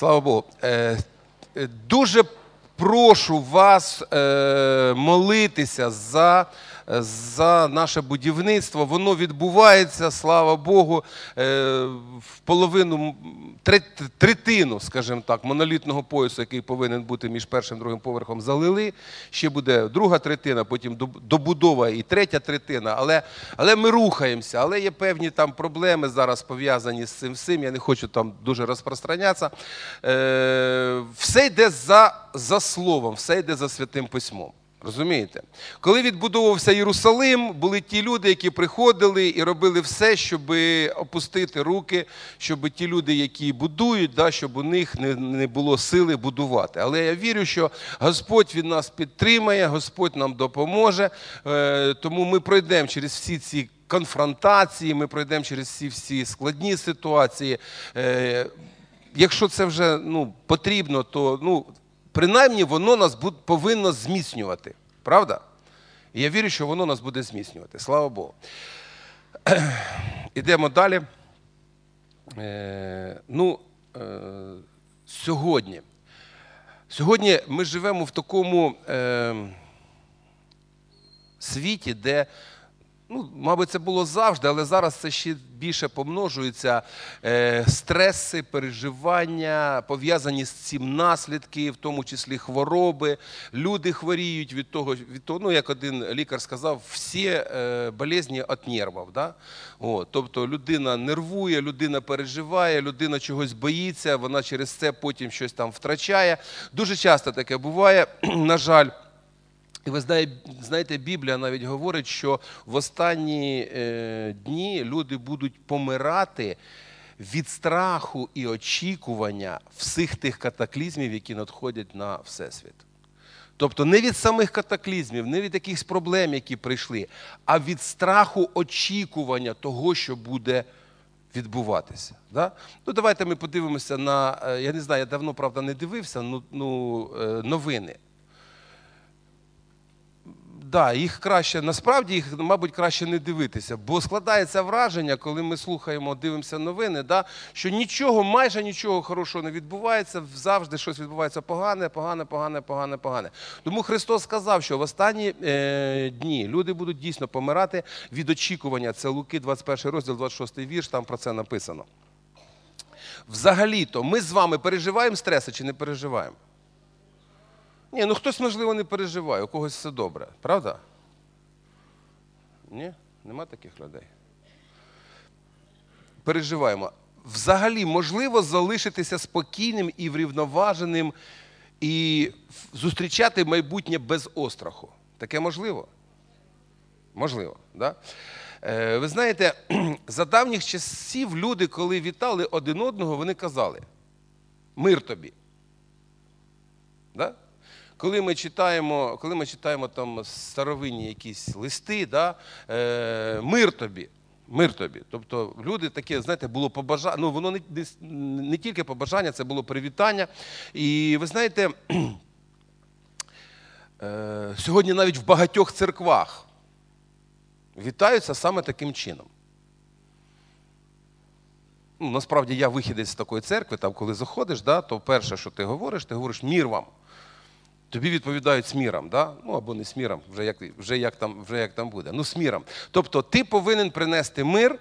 Слава Богу. Е, е, Дуже прошу вас е, молитися за, за наше будівництво. Воно відбувається, слава Богу, е, в половину, третину, скажімо так, монолітного поясу, який повинен бути між першим і другим поверхом, залили. Ще буде друга третина, потім добудова і третя третина. Але, але ми рухаємося, але є певні там проблеми зараз пов'язані з цим всім. Я не хочу там дуже розпространятися. Е, все йде за, за словом, все йде за святим письмом. Розумієте? Коли відбудовувався Єрусалим, були ті люди, які приходили і робили все, щоб опустити руки, щоб ті люди, які будують, да, щоб у них не, не було сили будувати. Але я вірю, що Господь від нас підтримає, Господь нам допоможе. Е, тому ми пройдемо через всі ці конфронтації, ми пройдемо через всі всі складні ситуації. Е, якщо це вже ну, потрібно, то ну, принаймні воно нас повинно зміцнювати. Правда? І я вірю, що воно нас буде зміцнювати. Слава Богу. Ідемо далі. Е, ну, е, сьогодні. Сьогодні ми живемо в такому е, світі, де Ну, мабуть, це було завжди, але зараз це ще більше помножується. Е, стреси, переживання, пов'язані з цим наслідки, в тому числі хвороби. Люди хворіють від того, від того ну, як один лікар сказав, всі е, болезні від нервів. Да? Тобто людина нервує, людина переживає, людина чогось боїться, вона через це потім щось там втрачає. Дуже часто таке буває, на жаль. І ви знає- знаєте, Біблія навіть говорить, що в останні е, дні люди будуть помирати від страху і очікування всіх тих катаклізмів, які надходять на Всесвіт. Тобто не від самих катаклізмів, не від якихось проблем, які прийшли, а від страху очікування того, що буде відбуватися. Да? Ну, давайте ми подивимося на, е, я не знаю, я давно, правда, не дивився, ну, ну, е, новини. Да, їх краще, насправді їх, мабуть, краще не дивитися, бо складається враження, коли ми слухаємо, дивимося новини, да, що нічого, майже нічого хорошого не відбувається, завжди щось відбувається погане, погане, погане, погане, погане. Тому Христос сказав, що в останні е, дні люди будуть дійсно помирати від очікування. Це Луки, 21 розділ, 26 вірш, там про це написано. Взагалі-то ми з вами переживаємо стреси чи не переживаємо? Ні, ну хтось, можливо, не переживає, у когось все добре, правда? Ні? Нема таких людей. Переживаємо. Взагалі, можливо залишитися спокійним і врівноваженим і зустрічати майбутнє без остраху. Таке можливо? Можливо, да? Е, ви знаєте, за давніх часів люди, коли вітали один одного, вони казали: мир тобі. Да? Коли ми читаємо, коли ми читаємо там старовинні якісь листи, да, е, мир тобі. Мир тобі. Тобто люди таке, знаєте, було побажання. Ну, воно не, не, не тільки побажання, це було привітання. І ви знаєте, е, сьогодні навіть в багатьох церквах вітаються саме таким чином. Ну, насправді я вихідець з такої церкви, там, коли заходиш, да, то перше, що ти говориш, ти говориш мір вам. Тобі відповідають сміром, да? ну або не сміром, вже як, вже, як там, вже як там буде. Ну, сміром. Тобто ти повинен принести мир.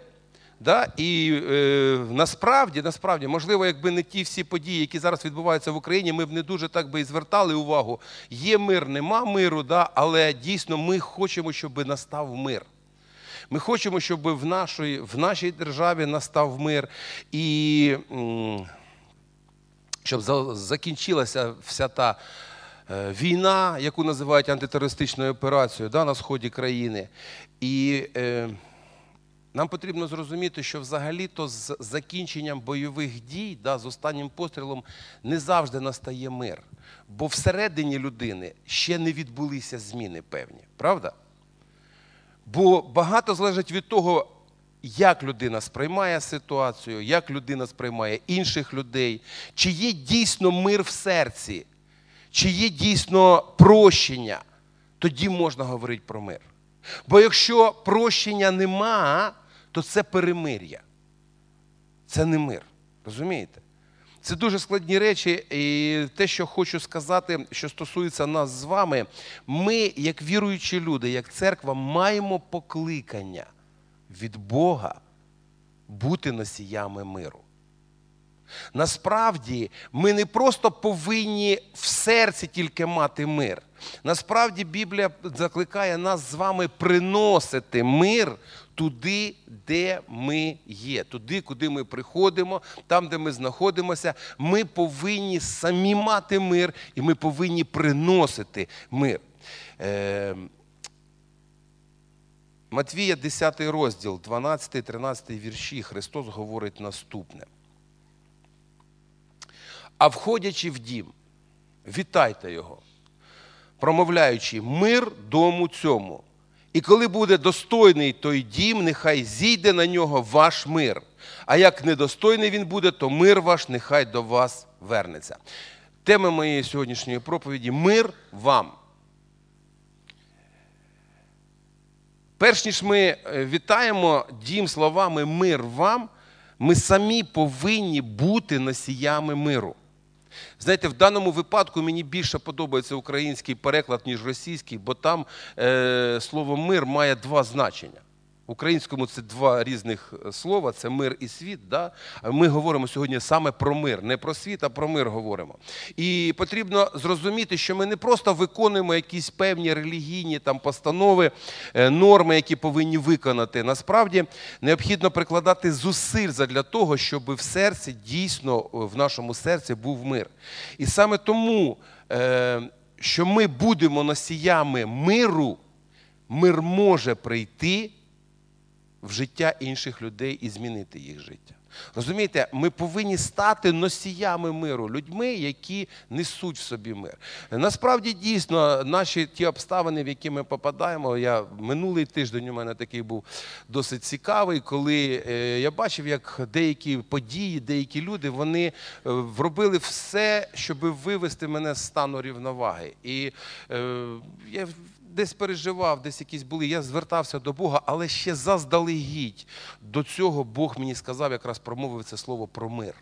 Да? І е, насправді, насправді, можливо, якби не ті всі події, які зараз відбуваються в Україні, ми б не дуже так би і звертали увагу. Є мир, нема миру, да? але дійсно ми хочемо, щоб настав мир. Ми хочемо, щоб в нашій, в нашій державі настав мир. І щоб закінчилася вся та війна, яку називають антитерористичною операцією да, на сході країни. І е, нам потрібно зрозуміти, що взагалі-то з закінченням бойових дій, да, з останнім пострілом, не завжди настає мир. Бо всередині людини ще не відбулися зміни певні, правда? Бо багато залежить від того, як людина сприймає ситуацію, як людина сприймає інших людей, чи є дійсно мир в серці, чи є дійсно прощення, тоді можна говорити про мир. Бо якщо прощення нема, то це перемир'я. Це не мир. Розумієте? Це дуже складні речі, і те, що хочу сказати, що стосується нас з вами, ми, як віруючі люди, як церква, маємо покликання від Бога бути носіями миру. Насправді, ми не просто повинні в серці тільки мати мир. Насправді, Біблія закликає нас з вами приносити мир туди, де ми є, туди, куди ми приходимо, там, де ми знаходимося. Ми повинні самі мати мир, і ми повинні приносити мир. Е, Матвія, 10 розділ, 12-13 вірші, Христос говорить наступне. А входячи в дім, вітайте його, промовляючи мир дому цьому. І коли буде достойний той дім, нехай зійде на нього ваш мир. А як недостойний він буде, то мир ваш нехай до вас вернеться. Тема моєї сьогоднішньої проповіді мир вам. Перш ніж ми е, вітаємо дім словами мир вам, ми самі повинні бути носіями миру. Знаєте, в даному випадку мені більше подобається український переклад, ніж російський, бо там е, слово мир має два значення. Українському це два різних е, слова: це мир і світ. Да? Ми говоримо сьогодні саме про мир, не про світ, а про мир говоримо. І потрібно зрозуміти, що ми не просто виконуємо якісь певні релігійні там постанови, е, норми, які повинні виконати. Насправді необхідно прикладати зусиль для того, щоб в серці дійсно в нашому серці був мир. І саме тому, е, що ми будемо носіями миру, мир може прийти в життя інших людей і змінити їх життя. Розумієте, ми повинні стати носіями миру, людьми, які несуть в собі мир. Насправді, дійсно, наші ті обставини, в які ми попадаємо, я минулий тиждень у мене такий був досить цікавий, коли е, я бачив, як деякі події, деякі люди вони робили все, щоб вивести мене з стану рівноваги. І е, я десь переживав, десь якісь були. Я звертався до Бога, але ще заздалегідь до цього Бог мені сказав, якраз промовив це слово про мир.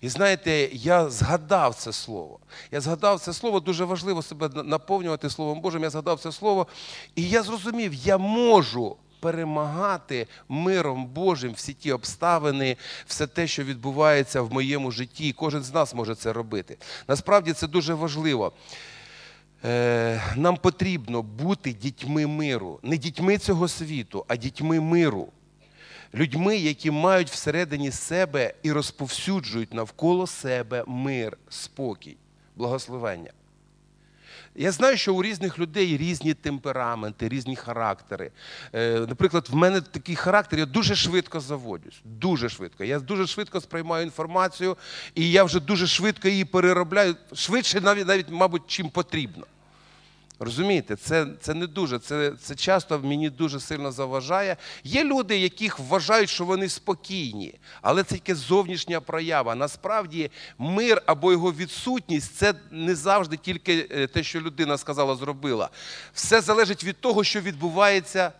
І знаєте, я згадав це слово. Я згадав це слово, дуже важливо себе наповнювати Словом Божим. Я згадав це слово, і я зрозумів, я можу. Перемагати миром Божим всі ті обставини, все те, що відбувається в моєму житті. Кожен з нас може це робити. Насправді це дуже важливо. Е, нам потрібно бути дітьми миру, не дітьми цього світу, а дітьми миру. Людьми, які мають всередині себе і розповсюджують навколо себе мир, спокій, благословення. Я знаю, що у різних людей різні темпераменти, різні характери. Е, наприклад, в мене такий характер, я дуже швидко заводюсь. Дуже швидко. Я дуже швидко сприймаю інформацію, і я вже дуже швидко її переробляю, швидше, навіть, навіть мабуть, чим потрібно. Розумієте, це це не дуже, це це часто мені дуже сильно заважає. Є люди, яких вважають, що вони спокійні, але це тільки зовнішня проява. Насправді, мир або його відсутність це не завжди тільки е, те, що людина сказала, зробила. Все залежить від того, що відбувається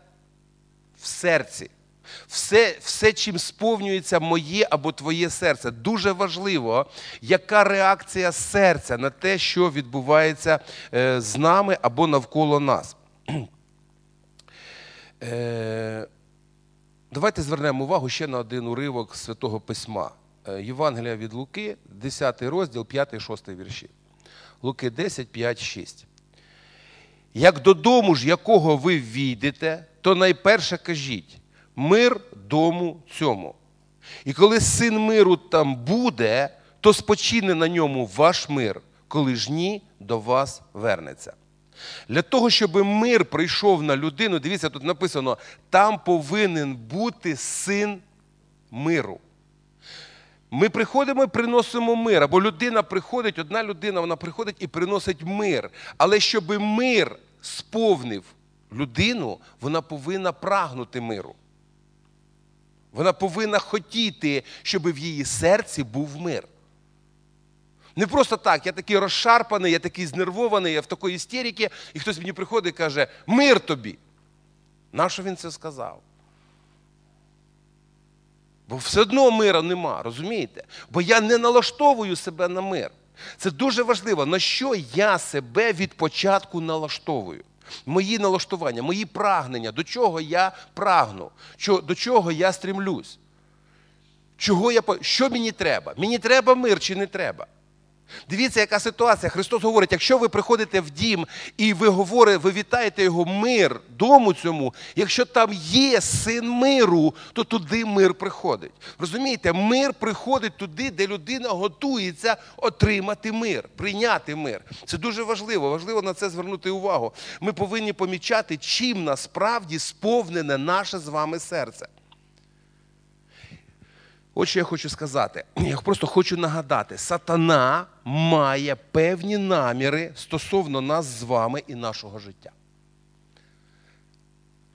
в серці. Все, все, чим сповнюється моє або твоє серце. Дуже важливо, яка реакція серця на те, що відбувається е, з нами або навколо нас. Е, давайте звернемо увагу ще на один уривок Святого Письма. Е, Євангелія від Луки, 10 розділ, 5-6 вірші. Луки 10, 5, 6. Як додому ж, якого ви війдете, то найперше кажіть мир дому цьому. І коли син миру там буде, то спочине на ньому ваш мир, коли ж ні, до вас вернеться. Для того, щоб мир прийшов на людину, дивіться, тут написано, там повинен бути син миру. Ми приходимо і приносимо мир. Або людина приходить, одна людина вона приходить і приносить мир. Але щоб мир сповнив людину, вона повинна прагнути миру. Вона повинна хотіти, щоб в її серці був мир. Не просто так, я такий розшарпаний, я такий знервований, я в такої істерики, і хтось мені приходить і каже, мир тобі. Нащо він це сказав? Бо все одно мира нема, розумієте? Бо я не налаштовую себе на мир. Це дуже важливо, на що я себе від початку налаштовую. Мої налаштування, мої прагнення, до чого я прагну, до чого я стрімлюсь. Чого я, що мені треба? Мені треба мир чи не треба? Дивіться, яка ситуація. Христос говорить, якщо ви приходите в дім і ви говорите, ви вітаєте його мир дому цьому, якщо там є син миру, то туди мир приходить. Розумієте, мир приходить туди, де людина готується отримати мир, прийняти мир. Це дуже важливо. Важливо на це звернути увагу. Ми повинні помічати, чим насправді сповнене наше з вами серце. От що я хочу сказати. Я просто хочу нагадати: сатана має певні наміри стосовно нас з вами і нашого життя.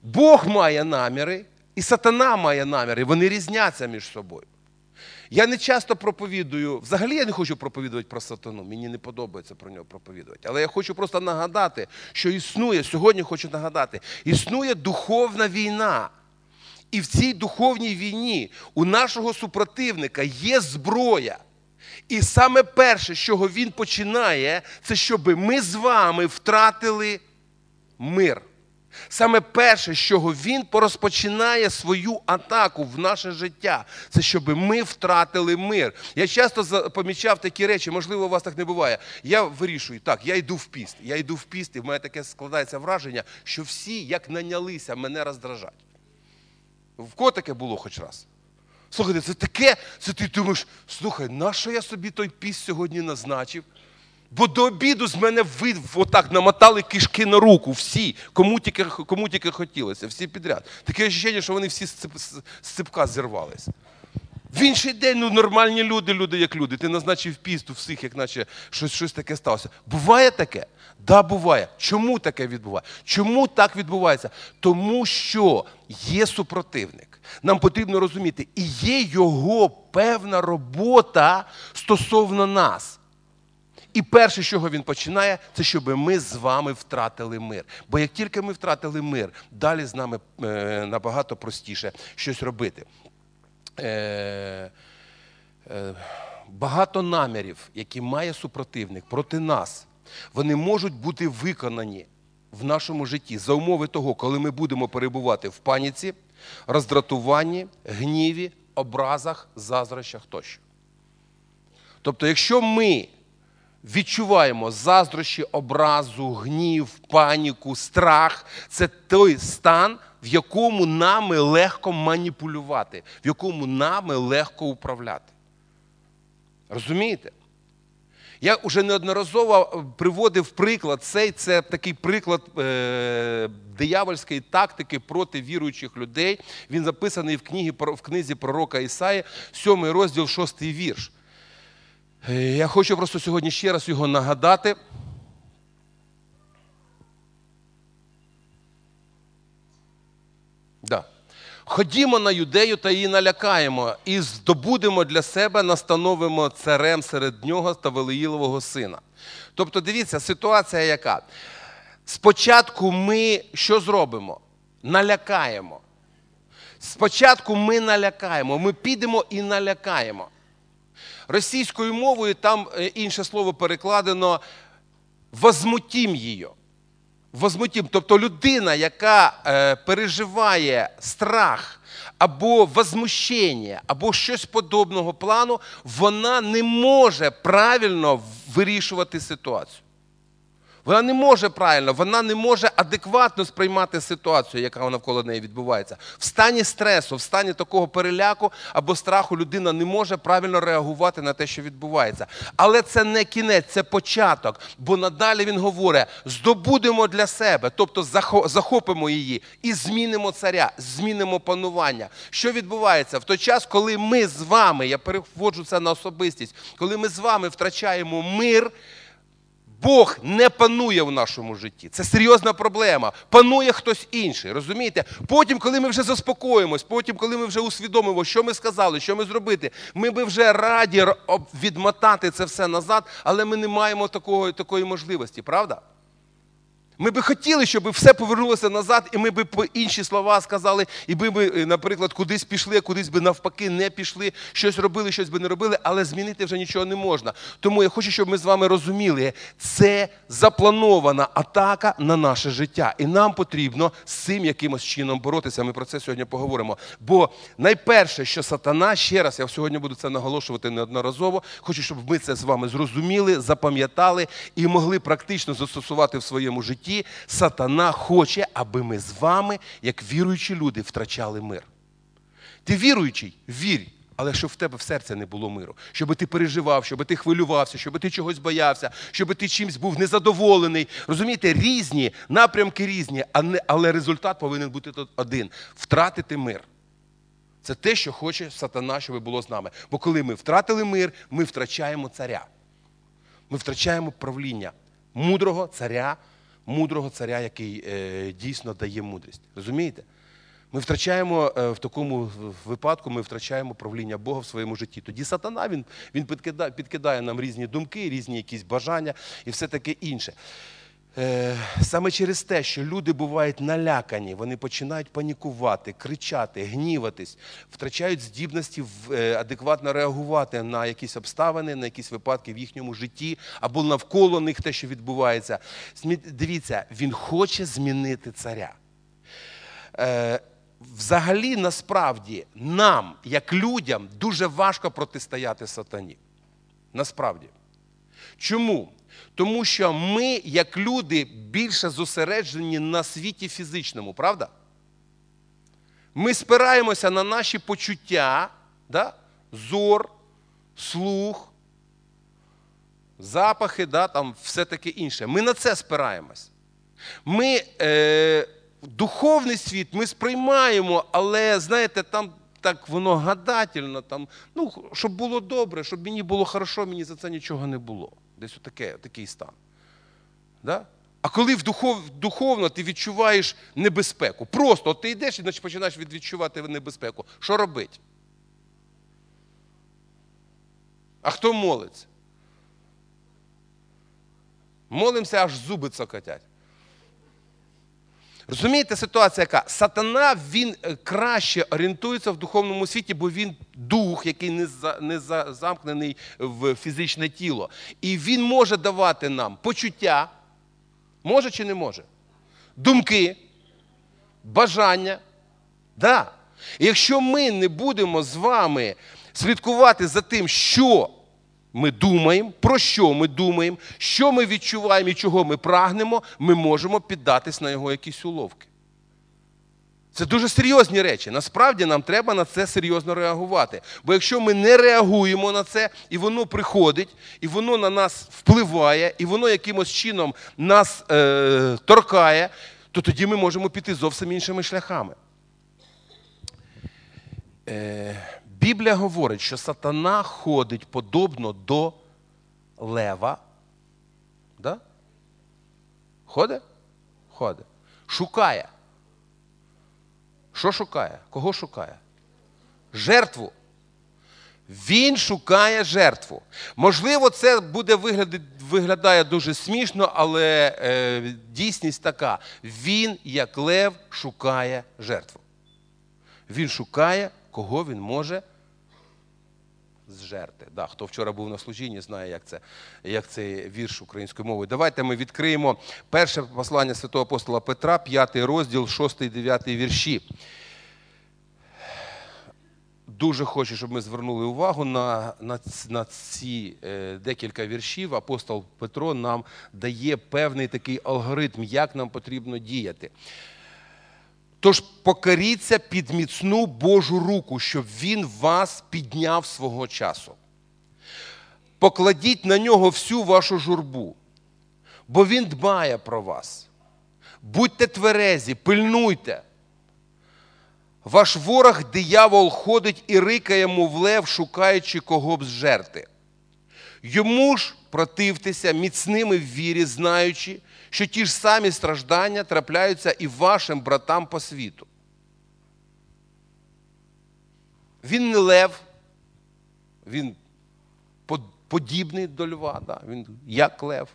Бог має наміри, і сатана має наміри. Вони різняться між собою. Я не часто проповідую, взагалі я не хочу проповідувати про сатану, мені не подобається про нього проповідувати. Але я хочу просто нагадати, що існує, сьогодні хочу нагадати, існує духовна війна. І в цій духовній війні у нашого супротивника є зброя. І саме перше, з чого він починає, це щоб ми з вами втратили мир. Саме перше, з чого він порозпочинає свою атаку в наше життя, це щоб ми втратили мир. Я часто помічав такі речі, можливо, у вас так не буває. Я вирішую, так, я йду в піст. Я йду в піст, і в мене таке складається враження, що всі, як нанялися, мене роздражать. В кого таке було хоч раз? Слухайте, це таке, це ти думаєш, слухай, нащо я собі той піс сьогодні назначив? Бо до обіду з мене ви отак намотали кишки на руку, всі, кому тільки, кому тільки хотілося, всі підряд. Таке ощущення, що вони всі з цепка зірвались. В інший день ну, нормальні люди, люди як люди. Ти назначив піст у всіх, як наче щось, щось таке сталося. Буває таке? Да, буває. Чому таке відбувається? Чому так відбувається? Тому що є супротивник. Нам потрібно розуміти, і є його певна робота стосовно нас. І перше, з чого він починає, це щоб ми з вами втратили мир. Бо як тільки ми втратили мир, далі з нами е, набагато простіше щось робити. Е, е, багато намірів, які має супротивник проти нас, вони можуть бути виконані в нашому житті за умови того, коли ми будемо перебувати в паніці, роздратуванні, гніві, образах, заздрощах тощо. Тобто, якщо ми відчуваємо заздрощі, образу, гнів, паніку, страх, це той стан, в якому нами легко маніпулювати, в якому нами легко управляти. Розумієте? Я вже неодноразово приводив приклад цей, це такий приклад е, диявольської тактики проти віруючих людей. Він записаний в, книгі, в книзі пророка Ісаї, 7 розділ, 6 вірш. Е, Я хочу просто сьогодні ще раз його нагадати. Ходімо на юдею та її налякаємо, і здобудемо для себе, настановимо царем серед нього та Велиїлового сина. Тобто, дивіться, ситуація яка? Спочатку ми що зробимо? Налякаємо. Спочатку ми налякаємо, ми підемо і налякаємо. Російською мовою там е, інше слово перекладено возмутім її. Возмутім. Тобто людина, яка е, переживає страх або возмущення, або щось подобного плану, вона не може правильно вирішувати ситуацію. Вона не може правильно, вона не може адекватно сприймати ситуацію, яка навколо неї відбувається. В стані стресу, в стані такого переляку або страху людина не може правильно реагувати на те, що відбувається. Але це не кінець, це початок. Бо надалі він говорить: здобудемо для себе, тобто захо- захопимо її і змінимо царя, змінимо панування. Що відбувається в той час, коли ми з вами, я переводжу це на особистість, коли ми з вами втрачаємо мир. Бог не панує в нашому житті. Це серйозна проблема. Панує хтось інший. Розумієте? Потім, коли ми вже заспокоїмось, потім, коли ми вже усвідомимо, що ми сказали, що ми зробити, ми би вже раді відмотати це все назад, але ми не маємо такого, такої можливості, правда? Ми би хотіли, щоб все повернулося назад, і ми би інші слова сказали, і ми е, наприклад, кудись пішли, кудись би навпаки не пішли, щось робили, щось би не робили, але змінити вже нічого не можна. Тому я хочу, щоб ми з вами розуміли, це запланована атака на наше життя. І нам потрібно з цим якимось чином боротися. Ми про це сьогодні поговоримо. Бо найперше, що сатана, ще раз, я сьогодні буду це наголошувати неодноразово, хочу, щоб ми це з вами зрозуміли, запам'ятали і могли практично застосувати в своєму житті житті сатана хоче, аби ми з вами, як віруючі люди, втрачали мир. Ти віруючий, вірь, але щоб в тебе в серці не було миру, щоб ти переживав, щоб ти хвилювався, щоб ти чогось боявся, щоб ти чимось був незадоволений. Розумієте, різні напрямки різні, але результат повинен бути один втратити мир. Це те, що хоче сатана, щоб було з нами. Бо коли ми втратили мир, ми втрачаємо царя. Ми втрачаємо правління мудрого царя мудрого царя, який е, дійсно дає мудрість. Розумієте? Ми втрачаємо е, в такому випадку, ми втрачаємо правління Бога в своєму житті. Тоді сатана він він підкидає, підкидає нам різні думки, різні якісь бажання і все таке інше. Е, саме через те, що люди бувають налякані, вони починають панікувати, кричати, гніватись, втрачають здібності е, адекватно реагувати на якісь обставини, на якісь випадки в їхньому житті або навколо них те, що відбувається. Дивіться, він хоче змінити царя. Е, взагалі, насправді, нам, як людям, дуже важко протистояти сатані. Насправді. Чому? Тому що ми, як люди, більше зосереджені на світі фізичному, правда? Ми спираємося на наші почуття, да? зор, слух, запахи, да? там все таке інше. Ми на це спираємось. Ми е, духовний світ ми сприймаємо, але знаєте, там так воно гадательно, там, ну, щоб було добре, щоб мені було хорошо, мені за це нічого не було. Десь отаке, такий стан. Да? А коли в духов, духовно ти відчуваєш небезпеку, просто от ти йдеш і починаєш відчувати небезпеку, що робить? А хто молиться? Молимося, аж зуби цокотять. Розумієте, ситуація яка? Сатана він е, краще орієнтується в духовному світі, бо він дух, який не за, не за, замкнений в фізичне тіло. І він може давати нам почуття, може чи не може? Думки, бажання. Да. І якщо ми не будемо з вами слідкувати за тим, що ми думаємо, про що ми думаємо, що ми відчуваємо і чого ми прагнемо, ми можемо піддатись на його якісь уловки. Це дуже серйозні речі. Насправді нам треба на це серйозно реагувати. Бо якщо ми не реагуємо на це, і воно приходить, і воно на нас впливає, і воно якимось чином нас е, торкає, то тоді ми можемо піти зовсім іншими шляхами. Е, Біблія говорить, що сатана ходить подобно до лева. Да? Ходить? Ходить. Шукає. Що шукає? Кого шукає? Жертву. Він шукає жертву. Можливо, це буде виглядати, виглядає дуже смішно, але е, дійсність така: він, як лев, шукає жертву. Він шукає, кого він може зжерти. Да, Хто вчора був на служінні, знає, як це, як цей вірш українською мовою. Давайте ми відкриємо перше послання святого апостола Петра, 5 розділ, 6 і 9 вірші. Дуже хочу, щоб ми звернули увагу на на, на ці е, декілька віршів. Апостол Петро нам дає певний такий алгоритм, як нам потрібно діяти. Тож покоріться під міцну Божу руку, щоб Він вас підняв свого часу. Покладіть на нього всю вашу журбу, бо Він дбає про вас. Будьте тверезі, пильнуйте. Ваш ворог диявол ходить і рикає, мов лев, шукаючи кого б зжерти. Йому ж противтеся міцними в вірі, знаючи, що ті ж самі страждання трапляються і вашим братам по світу. Він не лев, він подібний до льва, да? він як лев.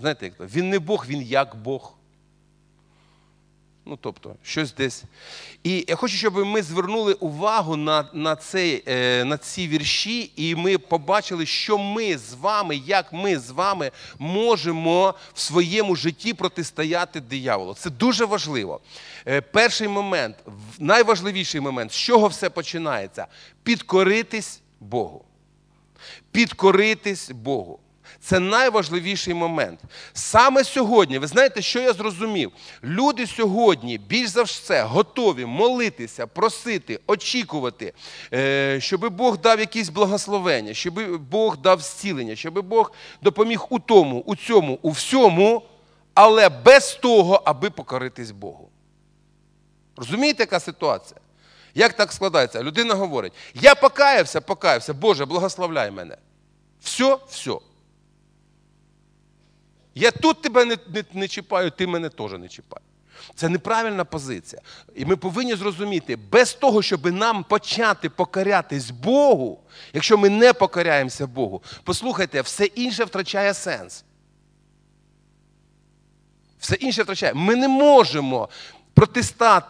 Знаєте, як то? Він не Бог, він як Бог. Ну, тобто, щось десь. І я хочу, щоб ми звернули увагу на на, цей, е, на ці вірші, і ми побачили, що ми з вами, як ми з вами можемо в своєму житті протистояти дияволу. Це дуже важливо. Е, перший момент, найважливіший момент, з чого все починається? Підкоритись Богу. Підкоритись Богу. Це найважливіший момент. Саме сьогодні, ви знаєте, що я зрозумів? Люди сьогодні більш за все готові молитися, просити, очікувати, е, щоб Бог дав якісь благословення, щоб Бог дав зцілення, щоб Бог допоміг у тому, у цьому, у всьому, але без того, аби покоритись Богу. Розумієте, яка ситуація? Як так складається? Людина говорить: я покаявся, покаявся, Боже, благословляй мене. Все, все. Я тут тебе не, не, не чіпаю, ти мене теж не чіпай. Це неправильна позиція. І ми повинні зрозуміти, без того, щоб нам почати покорятись Богу, якщо ми не покоряємося Богу, послухайте, все інше втрачає сенс. Все інше втрачає. Ми не можемо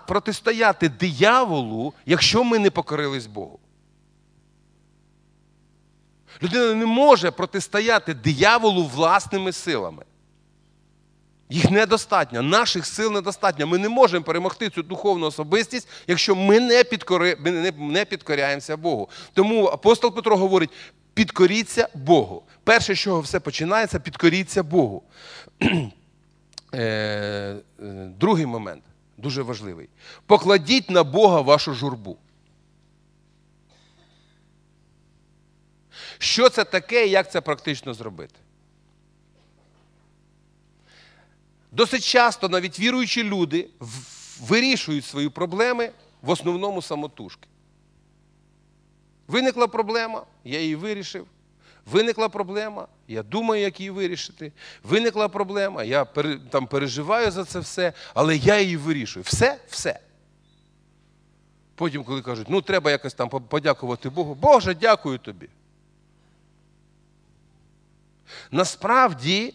протистояти дияволу, якщо ми не покорились Богу. Людина не може протистояти дияволу власними силами. Їх недостатньо, наших сил недостатньо. Ми не можемо перемогти цю духовну особистість, якщо ми не, підкори... ми не, підкоряємося Богу. Тому апостол Петро говорить: підкоріться Богу. Перше, з чого все починається, підкоріться Богу. Е, е, другий момент дуже важливий. Покладіть на Бога вашу журбу. Що це таке і як це практично зробити? Досить часто навіть віруючі люди вирішують свої проблеми в основному самотужки. Виникла проблема, я її вирішив. Виникла проблема, я думаю, як її вирішити. Виникла проблема, я там переживаю за це все, але я її вирішую. Все, все. Потім, коли кажуть, ну треба якось там подякувати Богу, Боже, дякую тобі. Насправді,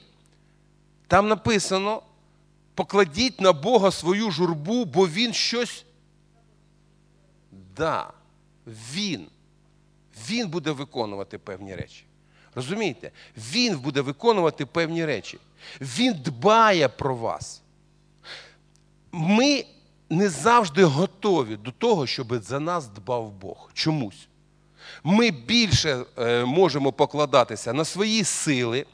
там написано, покладіть на Бога свою журбу, бо Він щось. Да, Він. Він буде виконувати певні речі. Розумієте? Він буде виконувати певні речі. Він дбає про вас. Ми не завжди готові до того, щоб за нас дбав Бог. Чомусь. Ми більше е, можемо покладатися на свої сили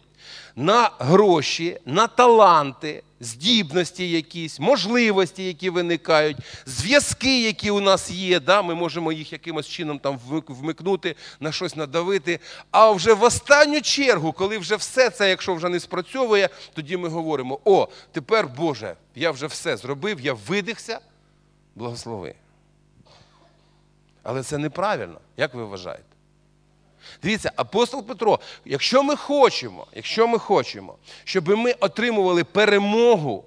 на гроші, на таланти, здібності якісь, можливості, які виникають, зв'язки, які у нас є. да, Ми можемо їх якимось чином там вмикнути, на щось надавити. А вже в останню чергу, коли вже все це, якщо вже не спрацьовує, тоді ми говоримо: о, тепер, Боже, я вже все зробив, я видихся, благослови. Але це неправильно, як ви вважаєте? Дивіться, апостол Петро, якщо ми хочемо, якщо ми хочемо, щоб ми отримували перемогу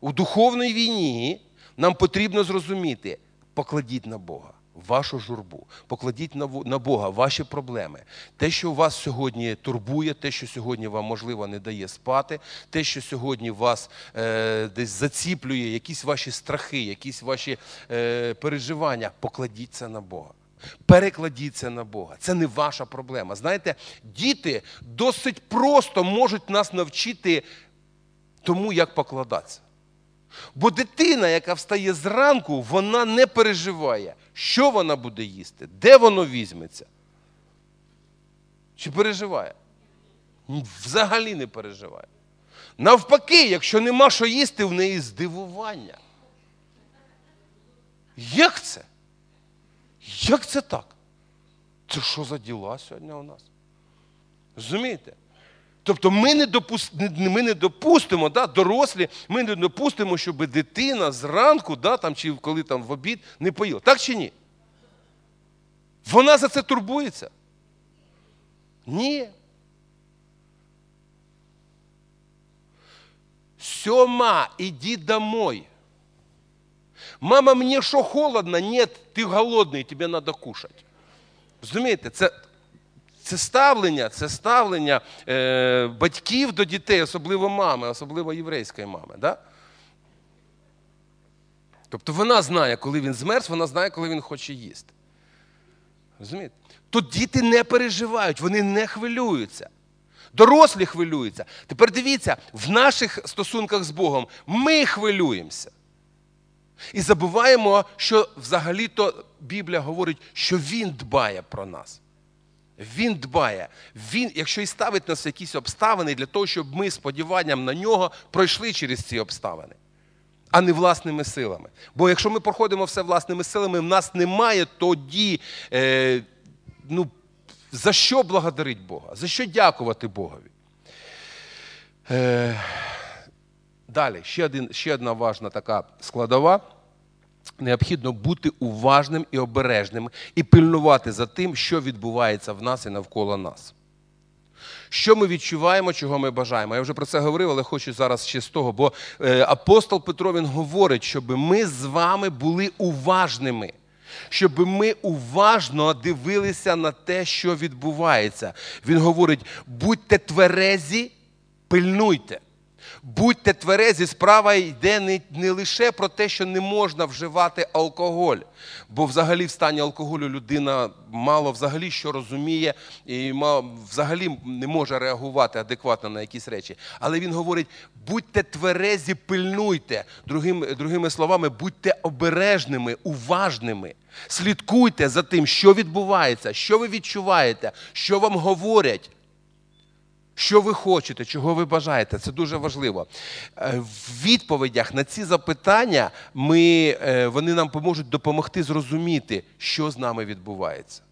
у духовній війні, нам потрібно зрозуміти, покладіть на Бога. Вашу журбу, покладіть на Бога ваші проблеми. Те, що вас сьогодні турбує, те, що сьогодні вам, можливо, не дає спати, те, що сьогодні вас е, десь заціплює, якісь ваші страхи, якісь ваші е, переживання, покладіть це на Бога. Перекладіться на Бога. Це не ваша проблема. Знаєте, діти досить просто можуть нас навчити тому, як покладатися. Бо дитина, яка встає зранку, вона не переживає, що вона буде їсти, де воно візьметься. Чи переживає? Взагалі не переживає. Навпаки, якщо нема що їсти, в неї здивування. Як це? Як це так? Це що за діла сьогодні у нас? Розумієте? Тобто ми не допуст... ми не допустимо, да, дорослі, ми не допустимо, щоб дитина зранку, да, там, чи коли там в обід не поїла. Так чи ні? Вона за це турбується? Ні. Сьома, іди домой. Мама, мені що холодно? Ні, ти голодний, тобі треба кушати. Розумієте, це це ставлення, це ставлення е, батьків до дітей, особливо мами, особливо єврейської мами. Да? Тобто вона знає, коли він змерз, вона знає, коли він хоче їсти. Розумієте? Тут діти не переживають, вони не хвилюються. Дорослі хвилюються. Тепер дивіться, в наших стосунках з Богом ми хвилюємося. І забуваємо, що взагалі-то Біблія говорить, що Він дбає про нас. Він дбає. Він, якщо і ставить нас якісь обставини для того, щоб ми сподіванням на нього пройшли через ці обставини, а не власними силами. Бо якщо ми проходимо все власними силами, в нас немає тоді, е, ну, за що благодарить Бога, за що дякувати Богові. Е, Далі, ще, один, ще одна важна така складова. Необхідно бути уважним і обережним і пильнувати за тим, що відбувається в нас і навколо нас. Що ми відчуваємо, чого ми бажаємо? Я вже про це говорив, але хочу зараз ще з того, бо е, апостол Петро він говорить, щоб ми з вами були уважними, щоб ми уважно дивилися на те, що відбувається. Він говорить: будьте тверезі, пильнуйте. Будьте тверезі, справа йде не, не лише про те, що не можна вживати алкоголь, бо взагалі в стані алкоголю людина мало взагалі що розуміє і мало, взагалі не може реагувати адекватно на якісь речі. Але він говорить: будьте тверезі, пильнуйте. Другим, другими словами, будьте обережними, уважними. Слідкуйте за тим, що відбувається, що ви відчуваєте, що вам говорять. Що ви хочете, чого ви бажаєте, це дуже важливо. Е, в відповідях на ці запитання ми, е, вони нам поможуть допомогти зрозуміти, що з нами відбувається.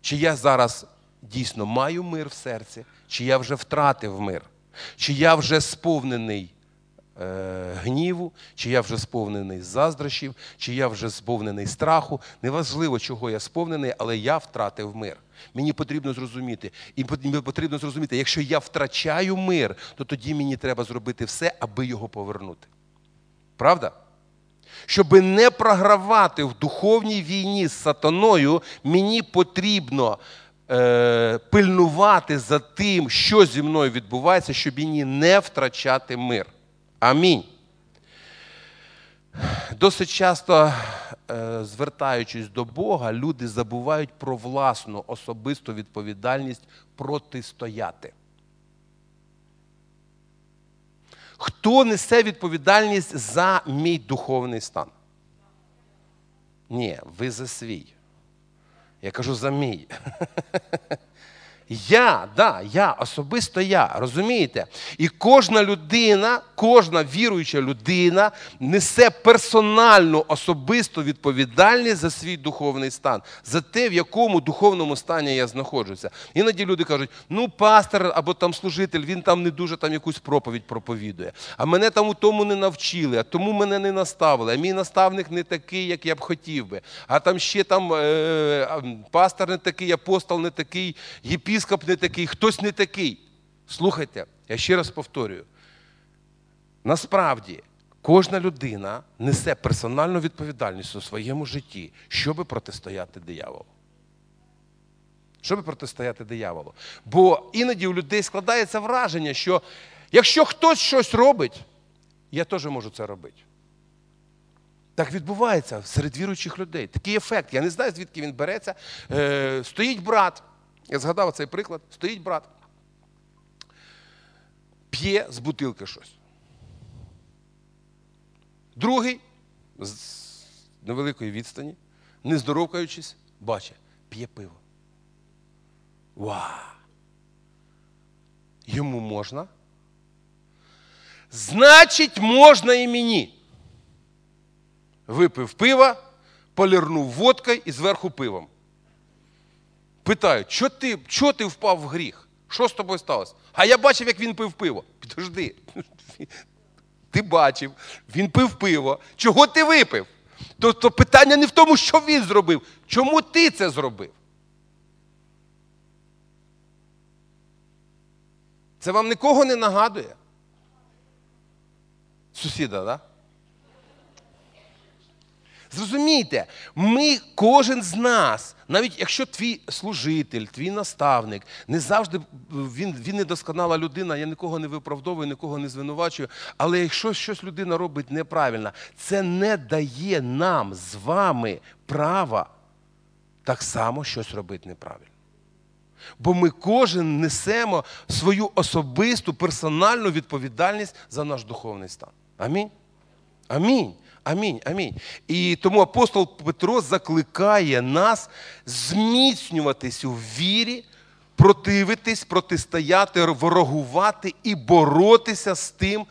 Чи я зараз дійсно маю мир в серці, чи я вже втратив мир, чи я вже сповнений гніву, чи я вже сповнений заздрощів, чи я вже сповнений страху. Неважливо, чого я сповнений, але я втратив мир. Мені потрібно зрозуміти. І потрібно зрозуміти, якщо я втрачаю мир, то тоді мені треба зробити все, аби його повернути. Правда? Щоб не програвати в духовній війні з сатаною, мені потрібно е, пильнувати за тим, що зі мною відбувається, щоб мені не втрачати мир. Амінь. Досить часто, е, звертаючись до Бога, люди забувають про власну особисту відповідальність протистояти. Хто несе відповідальність за мій духовний стан? Ні, ви за свій. Я кажу за мій. Я, да, я, особисто я, розумієте? І кожна людина, кожна віруюча людина несе персональну особисту відповідальність за свій духовний стан, за те, в якому духовному стані я знаходжуся. Іноді люди кажуть, ну, пастор або там служитель, він там не дуже там якусь проповідь проповідує. А мене там у тому не навчили, а тому мене не наставили. А мій наставник не такий, як я б хотів би. А там ще там е, пастор не такий, апостол не такий, єпіскоп єпископ не такий, хтось не такий. Слухайте, я ще раз повторюю. Насправді, кожна людина несе персональну відповідальність у своєму житті, щоб протистояти дияволу. Щоб протистояти дияволу. Бо іноді у людей складається враження, що якщо хтось щось робить, я теж можу це робити. Так відбувається серед віруючих людей. Такий ефект. Я не знаю, звідки він береться. Е, Стоїть брат. Я згадав цей приклад. Стоїть брат, п'є з бутилки щось. Другий з невеликої відстані, не здоровкаючись, бачить, п'є пиво. Ва! Йому можна. Значить, можна і мені. Випив пива, полірнув водкою і зверху пивом. Питають, що ти що ти впав в гріх? Що з тобою сталося? А я бачив, як він пив пиво. Підожди. Ти бачив, він пив пиво. Чого ти випив? Тобто питання не в тому, що він зробив. Чому ти це зробив? Це вам нікого не нагадує? Сусіда, так? Да? Зрозумійте, ми, кожен з нас, навіть якщо твій служитель, твій наставник, не завжди він він недосконала людина, я нікого не виправдовую, нікого не звинувачую. Але якщо щось людина робить неправильно, це не дає нам з вами права так само щось робити неправильно. Бо ми кожен несемо свою особисту персональну відповідальність за наш духовний стан. Амінь. Амінь. Амінь. Амінь. І тому апостол Петро закликає нас зміцнюватись у вірі, противитись, протистояти, ворогувати і боротися з тим,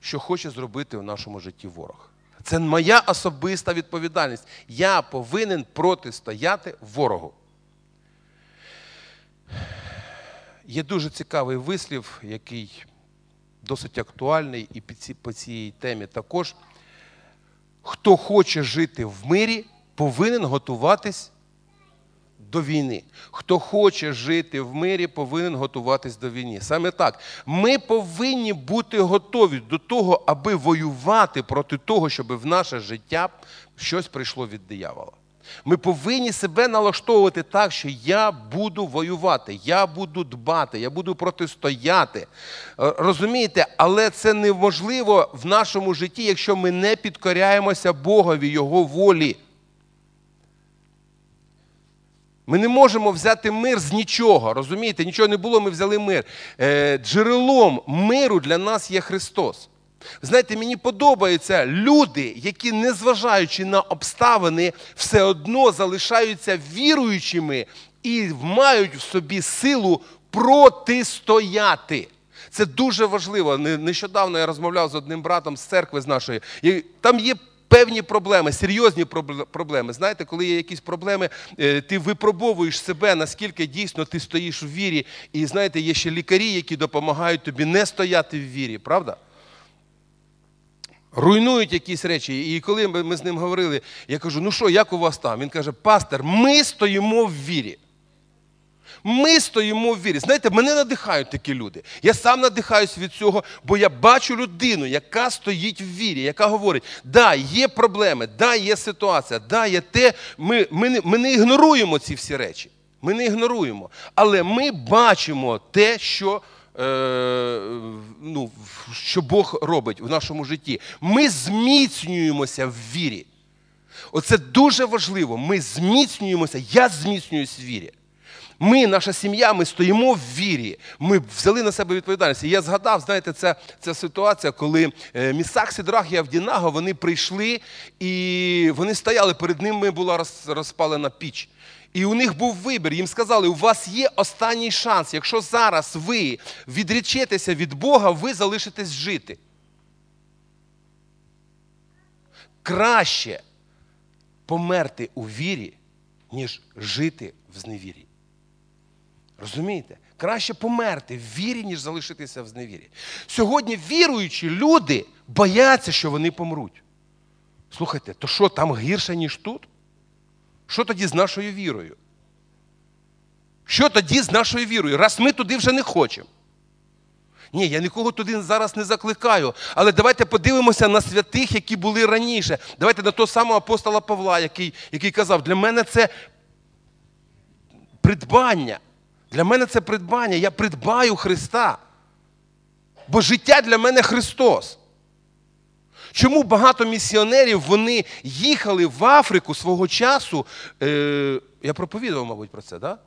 що хоче зробити в нашому житті ворог. Це моя особиста відповідальність. Я повинен протистояти ворогу. Є дуже цікавий вислів, який досить актуальний і по цій темі також. Хто хоче жити в мирі, повинен готуватись до війни. Хто хоче жити в мирі, повинен готуватись до війни. Саме так. Ми повинні бути готові до того, аби воювати проти того, щоб в наше життя щось прийшло від диявола. Ми повинні себе налаштовувати так, що я буду воювати, я буду дбати, я буду протистояти. Е, розумієте, але це неможливо в нашому житті, якщо ми не підкоряємося Богові, Його волі. Ми не можемо взяти мир з нічого. Розумієте, нічого не було, ми взяли мир. Е, джерелом миру для нас є Христос. Знаєте, мені подобаються люди, які, незважаючи на обставини, все одно залишаються віруючими і мають в собі силу протистояти. Це дуже важливо. Нещодавно я розмовляв з одним братом з церкви з нашої. Там є певні проблеми, серйозні проблеми. Знаєте, коли є якісь проблеми, е, ти випробовуєш себе, наскільки дійсно ти стоїш в вірі. І знаєте, є ще лікарі, які допомагають тобі не стояти в вірі, правда? Руйнують якісь речі. І коли ми з ним говорили, я кажу, ну що, як у вас там? Він каже, пастор, ми стоїмо в вірі. Ми стоїмо в вірі. Знаєте, мене надихають такі люди. Я сам надихаюсь від цього, бо я бачу людину, яка стоїть в вірі, яка говорить: да, є проблеми, да, є ситуація, да, є те. Ми, ми, не, ми не ігноруємо ці всі речі. Ми не ігноруємо. Але ми бачимо те, що ну, що Бог робить в нашому житті. Ми зміцнюємося в вірі. Оце дуже важливо. Ми зміцнюємося, я зміцнююсь в вірі. Ми, наша сім'я, ми стоїмо в вірі. Ми взяли на себе відповідальність. І я згадав, знаєте, це, ця ситуація, коли е, Місак, Сідрах і Авдінаго, вони прийшли і вони стояли, перед ними була розпалена піч. І у них був вибір. Їм сказали, у вас є останній шанс. Якщо зараз ви відречетеся від Бога, ви залишитесь жити. Краще померти у вірі, ніж жити в зневірі. Розумієте? Краще померти в вірі, ніж залишитися в зневірі. Сьогодні віруючі люди бояться, що вони помруть. Слухайте, то що там гірше, ніж тут? Що тоді з нашою вірою? Що тоді з нашою вірою? Раз ми туди вже не хочемо. Ні, я нікого туди зараз не закликаю. Але давайте подивимося на святих, які були раніше. Давайте на того самого апостола Павла, який який казав, для мене це придбання. Для мене це придбання. Я придбаю Христа. Бо життя для мене Христос. Чому багато місіонерів вони їхали в Африку свого часу? Е, Я проповідував, мабуть, про це? Да?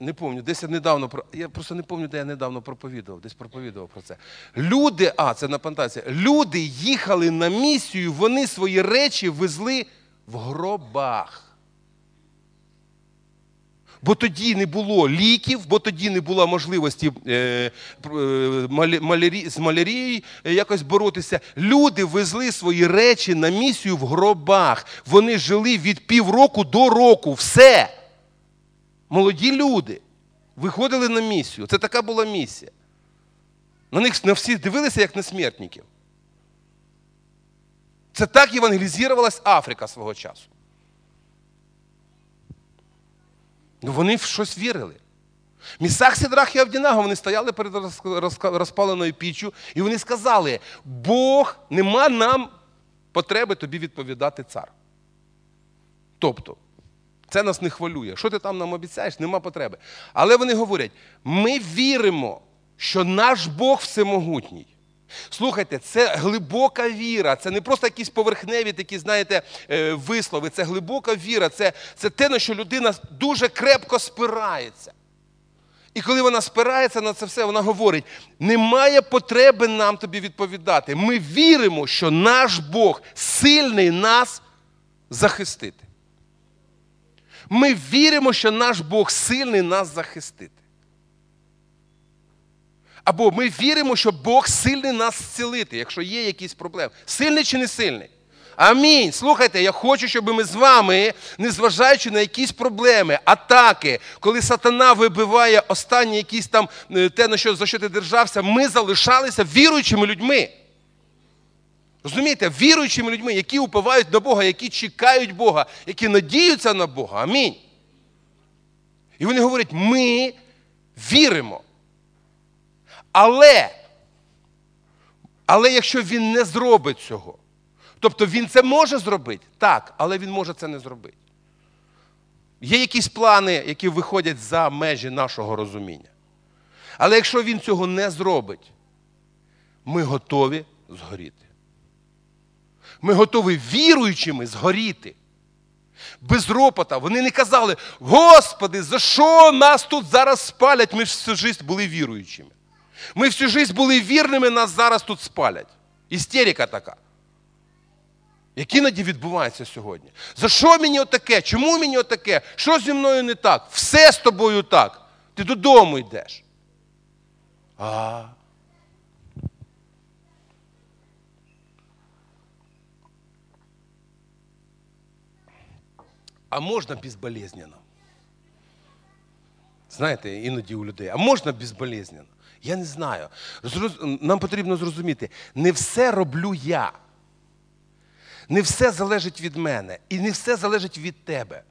Не пам'ятаю, десь я недавно я просто не пам'ятаю, де я недавно проповідував, десь проповідував про це. Люди, а, це на фантазія, люди їхали на місію, вони свої речі везли в гробах. Бо тоді не було ліків, бо тоді не було можливості е, е, з малярією якось боротися. Люди везли свої речі на місію в гробах. Вони жили від півроку до року. Все. Молоді люди виходили на місію. Це така була місія. На них на всі дивилися, як на смертників. Це так євангелізувалась Африка свого часу. Ну вони в щось вірили. Місах Сідрах і Авдінаго, вони стояли перед розпаленою піччю, і вони сказали: Бог нема нам потреби тобі відповідати цар. Тобто, це нас не хвилює. Що ти там нам обіцяєш? Нема потреби. Але вони говорять: ми віримо, що наш Бог всемогутній. Слухайте, це глибока віра, це не просто якісь поверхневі такі, знаєте, е, вислови, це глибока віра, це, це те, на що людина дуже крепко спирається. І коли вона спирається на це все, вона говорить: немає потреби нам тобі відповідати. Ми віримо, що наш Бог сильний нас захистити. Ми віримо, що наш Бог сильний нас захистити. Або ми віримо, що Бог сильний нас зцілити, якщо є якісь проблеми. Сильний чи не сильний? Амінь. Слухайте, я хочу, щоб ми з вами, незважаючи на якісь проблеми, атаки, коли сатана вибиває останні якісь там е, те, на що за що ти держався, ми залишалися віруючими людьми. Розумієте, віруючими людьми, які уповають на Бога, які чекають Бога, які надіються на Бога. Амінь. І вони говорять, ми віримо. Але, але якщо він не зробить цього, тобто він це може зробити, так, але він може це не зробити. Є якісь плани, які виходять за межі нашого розуміння. Але якщо він цього не зробить, ми готові згоріти. Ми готові віруючими згоріти. Без ропота. Вони не казали, Господи, за що нас тут зараз спалять? Ми всю життя були віруючими. Ми всю життя були вірними, нас зараз тут спалять. Істерика така. Як іноді відбувається сьогодні. За що мені отаке? Чому мені отаке? Що зі мною не так? Все з тобою так. Ти додому йдеш. А. А можна безболезненно? Знаєте, іноді у людей, а можна безболезненно? Я не знаю. Нам потрібно зрозуміти, не все роблю я. Не все залежить від мене і не все залежить від тебе.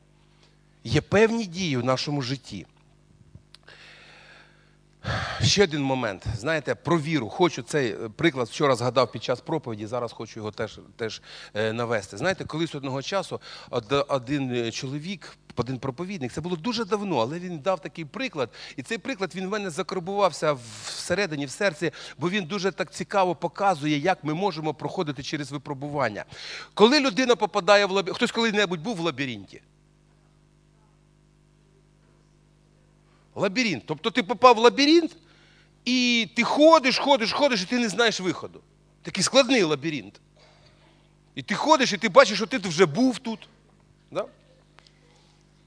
Є певні дії в нашому житті. Ще один момент. Знаєте, про віру. Хочу цей е, приклад вчора згадав під час проповіді, зараз хочу його теж теж е, навести. Знаєте, колись одного часу один е, чоловік, один проповідник, це було дуже давно, але він дав такий приклад. І цей приклад він в мене закарбувався всередині, в серці, бо він дуже так цікаво показує, як ми можемо проходити через випробування. Коли людина попадає в лабіринт, хтось коли-небудь був в лабіринті? Лабіринт. Тобто ти попав в лабіринт, і ти ходиш, ходиш, ходиш, і ти не знаєш виходу. Такий складний лабіринт. І ти ходиш, і ти бачиш, що ти вже був тут. Да?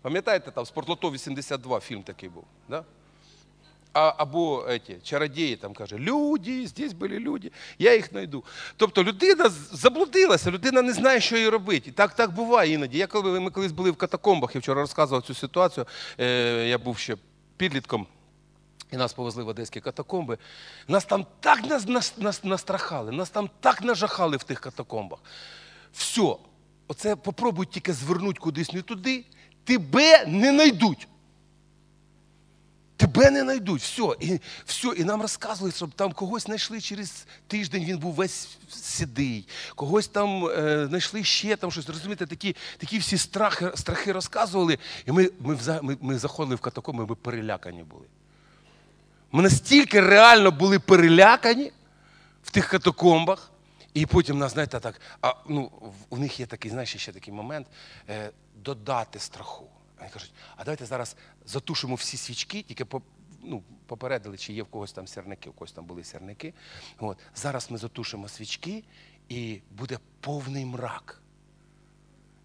Пам'ятаєте, там Спортлото 82 фільм такий був. Да? А, Або эти, чародії там каже, люди, здесь були люди, я їх знайду. Тобто людина заблудилася, людина не знає, що їй робити. І так так буває іноді. Я коли Ми колись були в катакомбах, я вчора розказував цю ситуацію, е, я був ще підлітком. І нас повезли в одеські катакомби. Нас там так нас, нас, нас настрахали, нас там так нажахали в тих катакомбах. Все, оце попробуй тільки звернути кудись не туди, тебе не знайдуть. Тебе не знайдуть. Все. І все. І нам розказували, щоб там когось знайшли через тиждень, він був весь сідий, когось там е, знайшли ще там щось. Розумієте, такі такі всі страхи страхи розказували. І ми ми, ми, ми заходили в катакомби, ми перелякані були. Ми настільки реально були перелякані в тих катакомбах, і потім нас, знаєте, так, а ну, у них є такий, знаєш, ще такий момент е, додати страху. Вони кажуть, а давайте зараз затушимо всі свічки, тільки по, ну, попередили, чи є в когось там сірники, у когось там були сірники. От. Зараз ми затушимо свічки і буде повний мрак.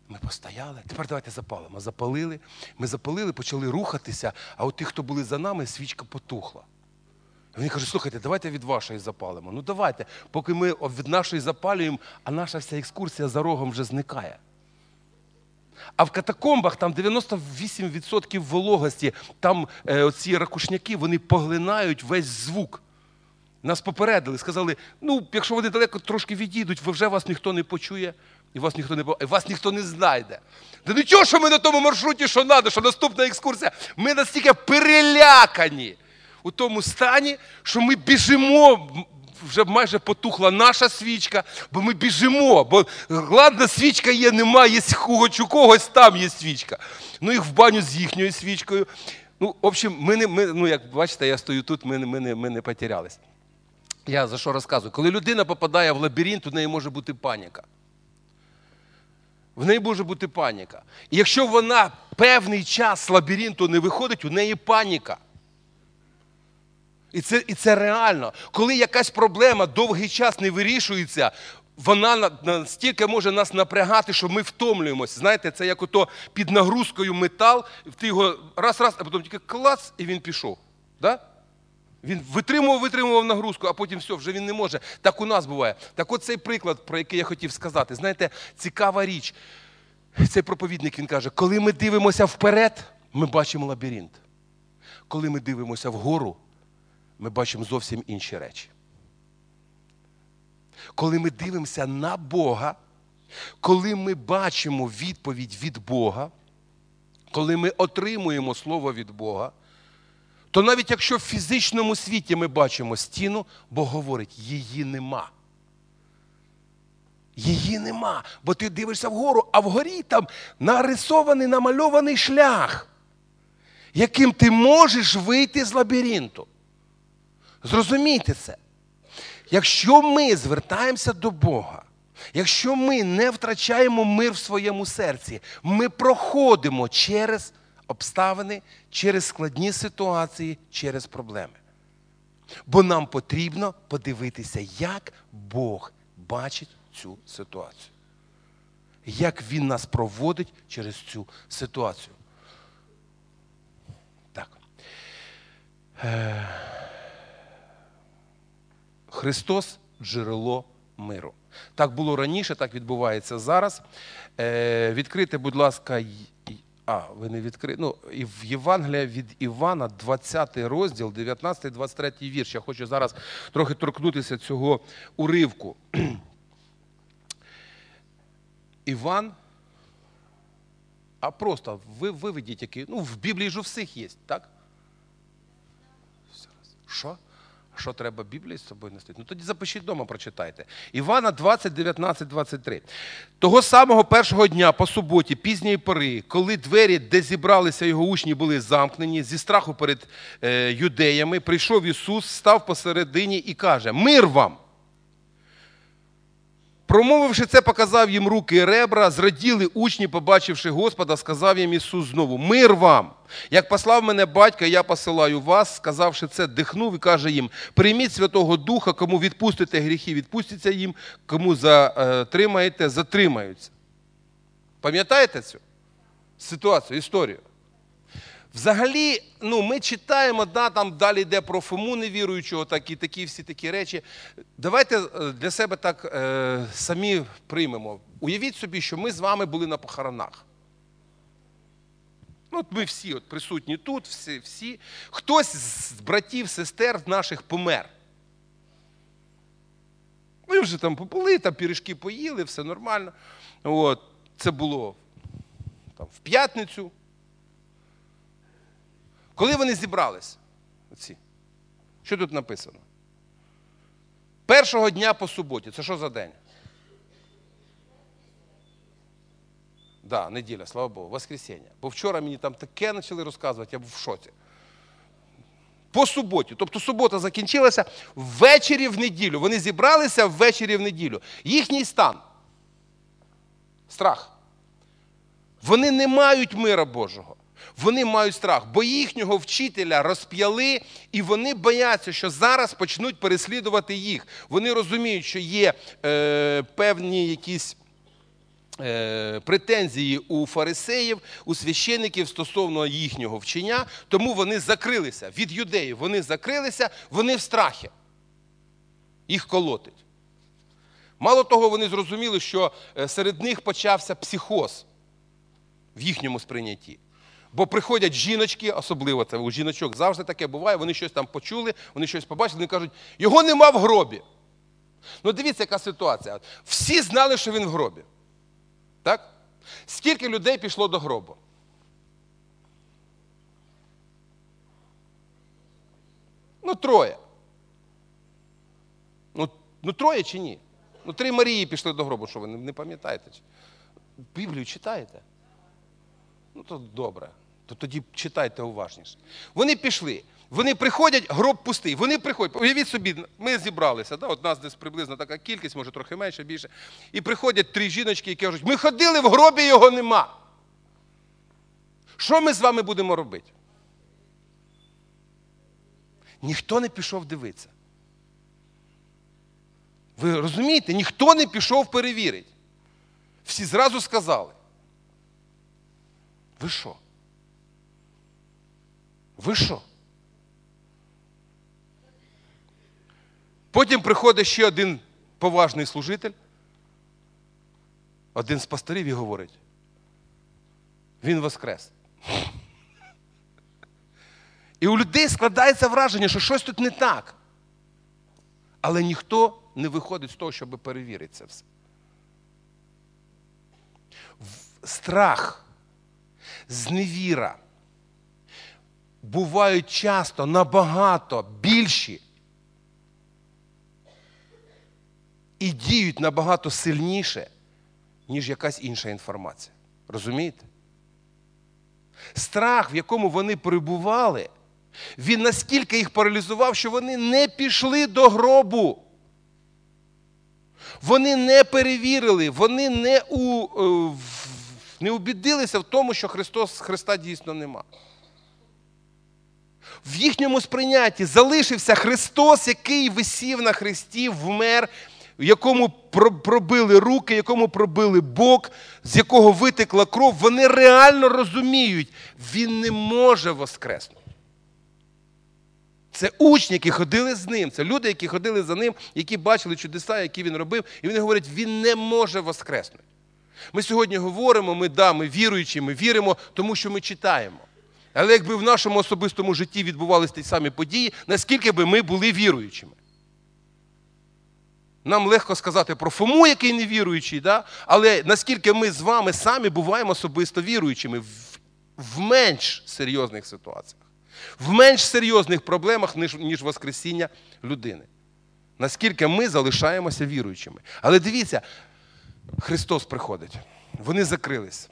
Ми постояли, тепер давайте запалимо. Запалили, ми запалили, почали рухатися, а от ті, хто були за нами, свічка потухла. Вони кажуть, слухайте, давайте від вашої запалимо. Ну давайте, поки ми від нашої запалюємо, а наша вся екскурсія за рогом вже зникає. А в катакомбах там 98% вологості, там е, оці ракушняки вони поглинають весь звук. Нас попередили, сказали, ну, якщо вони далеко трошки відійдуть, ви вже вас ніхто не почує, і вас ніхто не і вас ніхто не знайде. Да нічого, що ми на тому маршруті, що треба, що наступна екскурсія, ми настільки перелякані у тому стані, що ми біжимо вже майже потухла наша свічка, бо ми біжимо. Бо ладно, свічка є, немає, хоч у когось там є свічка. Ну їх в баню з їхньою свічкою. Ну, в общем, ми не, ми, ну, як бачите, я стою тут, ми, ми, не, ми не потерялись. Я за що розказую? Коли людина попадає в лабіринт, у неї може бути паніка. В неї може бути паніка. І якщо вона певний час з лабіринту не виходить, у неї паніка. І це, і це реально. Коли якась проблема довгий час не вирішується, вона настільки може нас напрягати, що ми втомлюємося. Знаєте, це як ото під нагрузкою метал, ти його раз-раз, а потім тільки клац, і він пішов. Да? Він витримував, витримував нагрузку, а потім все, вже він не може. Так у нас буває. Так от цей приклад, про який я хотів сказати. Знаєте, цікава річ. Цей проповідник він каже, коли ми дивимося вперед, ми бачимо лабіринт. Коли ми дивимося вгору, ми бачимо зовсім інші речі. Коли ми дивимося на Бога, коли ми бачимо відповідь від Бога, коли ми отримуємо слово від Бога, то навіть якщо в фізичному світі ми бачимо стіну, Бог говорить, її нема. Її нема. Бо ти дивишся вгору, а вгорі там нарисований, намальований шлях, яким ти можеш вийти з лабіринту. Зрозумійте це. Якщо ми звертаємося до Бога, якщо ми не втрачаємо мир в своєму серці, ми проходимо через обставини, через складні ситуації, через проблеми. Бо нам потрібно подивитися, як Бог бачить цю ситуацію. Як Він нас проводить через цю ситуацію. Так. Христос джерело миру. Так було раніше, так відбувається зараз. Е, відкрите, будь ласка, а, ви не відкрили. Ну, в Євангелія від Івана, 20 розділ, 19-23 вірш. Я хочу зараз трохи торкнутися цього уривку. Іван. А просто ви виведіть який. Ну, в Біблії ж у всіх є, так? Що? Що треба Біблії з собою нести? Ну тоді запишіть вдома, прочитайте. Івана 20, 19, 23. Того самого першого дня по суботі, пізньої пори, коли двері, де зібралися його учні, були замкнені, зі страху перед е, юдеями, прийшов Ісус, став посередині і каже: Мир вам! Промовивши це, показав їм руки і ребра, зраділи учні, побачивши Господа, сказав їм Ісус знову: Мир вам! Як послав мене батько, я посилаю вас, сказавши це, дихнув і каже їм: прийміть Святого Духа, кому відпустите гріхи, відпустяться їм, кому затримаєте, затримаються. Пам'ятаєте цю ситуацію, історію? Взагалі, ну, ми читаємо, да, там далі йде про Фому невіруючого, такі, такі всі такі речі. Давайте е, для себе так е, самі приймемо. Уявіть собі, що ми з вами були на похоронах. Ну, от ми всі от присутні тут, всі, всі. Хтось з братів, сестер наших помер. Ми вже там побули, там пірішки поїли, все нормально. От, це було там, в п'ятницю. Коли вони зібрались? Оці? Що тут написано? Першого дня по суботі. Це що за день? Да, неділя, слава Богу, Воскресіння. Бо вчора мені там таке почали розказувати, я був в шоці. По суботі. Тобто субота закінчилася ввечері в неділю. Вони зібралися ввечері в неділю. Їхній стан. Страх. Вони не мають мира Божого. Вони мають страх, бо їхнього вчителя розп'яли, і вони бояться, що зараз почнуть переслідувати їх. Вони розуміють, що є е, певні якісь е, претензії у фарисеїв, у священиків стосовно їхнього вчення, тому вони закрилися від юдеїв. Вони закрилися, вони в страхі. Їх колотить. Мало того, вони зрозуміли, що е, серед них почався психоз в їхньому сприйнятті. Бо приходять жіночки, особливо це у жіночок завжди таке буває, вони щось там почули, вони щось побачили, вони кажуть, його нема в гробі. Ну дивіться, яка ситуація. Всі знали, що він в гробі. Так? Скільки людей пішло до гробу? Ну, троє. Ну, троє чи ні? Ну, три Марії пішли до гробу, що ви не, пам'ятаєте? Біблію читаєте? Ну, то добре. То тоді читайте уважніше. Вони пішли. Вони приходять, гроб пустий. Вони приходять. Уявіть собі, ми зібралися, да? от нас десь приблизно така кількість, може трохи менше, більше. І приходять три жіночки, які кажуть, ми ходили в гробі, його нема. Що ми з вами будемо робити? Ніхто не пішов дивитися. Ви розумієте, ніхто не пішов перевірити. Всі зразу сказали. Ви що? Ви що? Потім приходить ще один поважний служитель, один з пасторів і говорить. Він воскрес. І у людей складається враження, що щось тут не так. Але ніхто не виходить з того, щоб перевірити це все. Страх, зневіра бувають часто набагато більші і діють набагато сильніше, ніж якась інша інформація. Розумієте? Страх, в якому вони перебували, він наскільки їх паралізував, що вони не пішли до гробу. Вони не перевірили, вони не, у, е, не убідилися в тому, що Христос, Христа дійсно нема. В їхньому сприйнятті залишився Христос, який висів на хресті, вмер, якому пробили руки, якому пробили бок, з якого витекла кров. Вони реально розуміють, він не може воскреснути. Це учні, які ходили з ним, це люди, які ходили за ним, які бачили чудеса, які він робив, і вони говорять, він не може воскреснути. Ми сьогодні говоримо, ми да, ми віруючі, ми віримо, тому що ми читаємо. Але якби в нашому особистому житті відбувалися ті самі події, наскільки би ми були віруючими? Нам легко сказати про Фому, який не віруючий, да? але наскільки ми з вами самі буваємо особисто віруючими в, в менш серйозних ситуаціях, в менш серйозних проблемах, ніж, ніж Воскресіння людини. Наскільки ми залишаємося віруючими. Але дивіться, Христос приходить, вони закрились.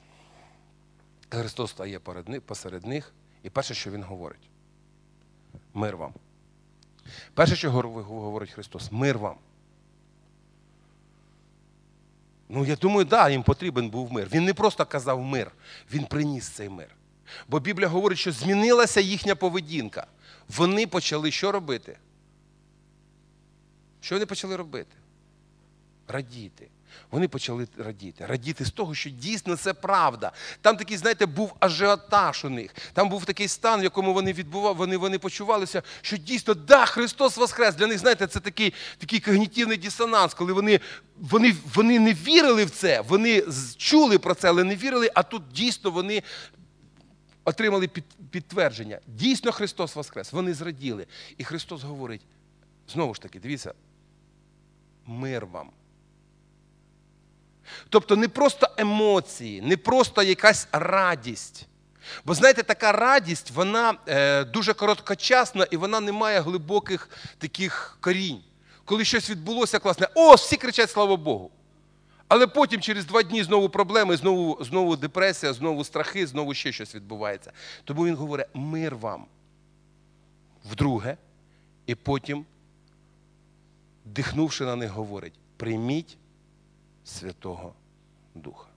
Христос стає посеред них, і перше, що Він говорить: мир вам. Перше, що говорить Христос, мир вам. Ну, я думаю, да, їм потрібен був мир. Він не просто казав мир, він приніс цей мир. Бо Біблія говорить, що змінилася їхня поведінка. Вони почали що робити? Що вони почали робити? Радіти. Вони почали радіти. Радіти з того, що дійсно це правда. Там такий, знаєте, був ажіотаж у них. Там був такий стан, в якому вони відбували, вони, вони почувалися, що дійсно, да, Христос Воскрес. Для них, знаєте, це такий, такий когнітивний дисонанс, коли вони, вони, вони не вірили в це, вони чули про це, але не вірили, а тут дійсно вони отримали під, підтвердження. Дійсно Христос Воскрес. Вони зраділи. І Христос говорить: знову ж таки, дивіться, мир вам. Тобто не просто емоції, не просто якась радість. Бо знаєте, така радість, вона е, дуже короткочасна і вона не має глибоких таких корінь. Коли щось відбулося класне, о, всі кричать слава Богу. Але потім через два дні знову проблеми, знову, знову депресія, знову страхи, знову ще щось відбувається. Тому він говорить: мир вам. Вдруге, і потім, дихнувши на них, говорить: прийміть Святого Духа.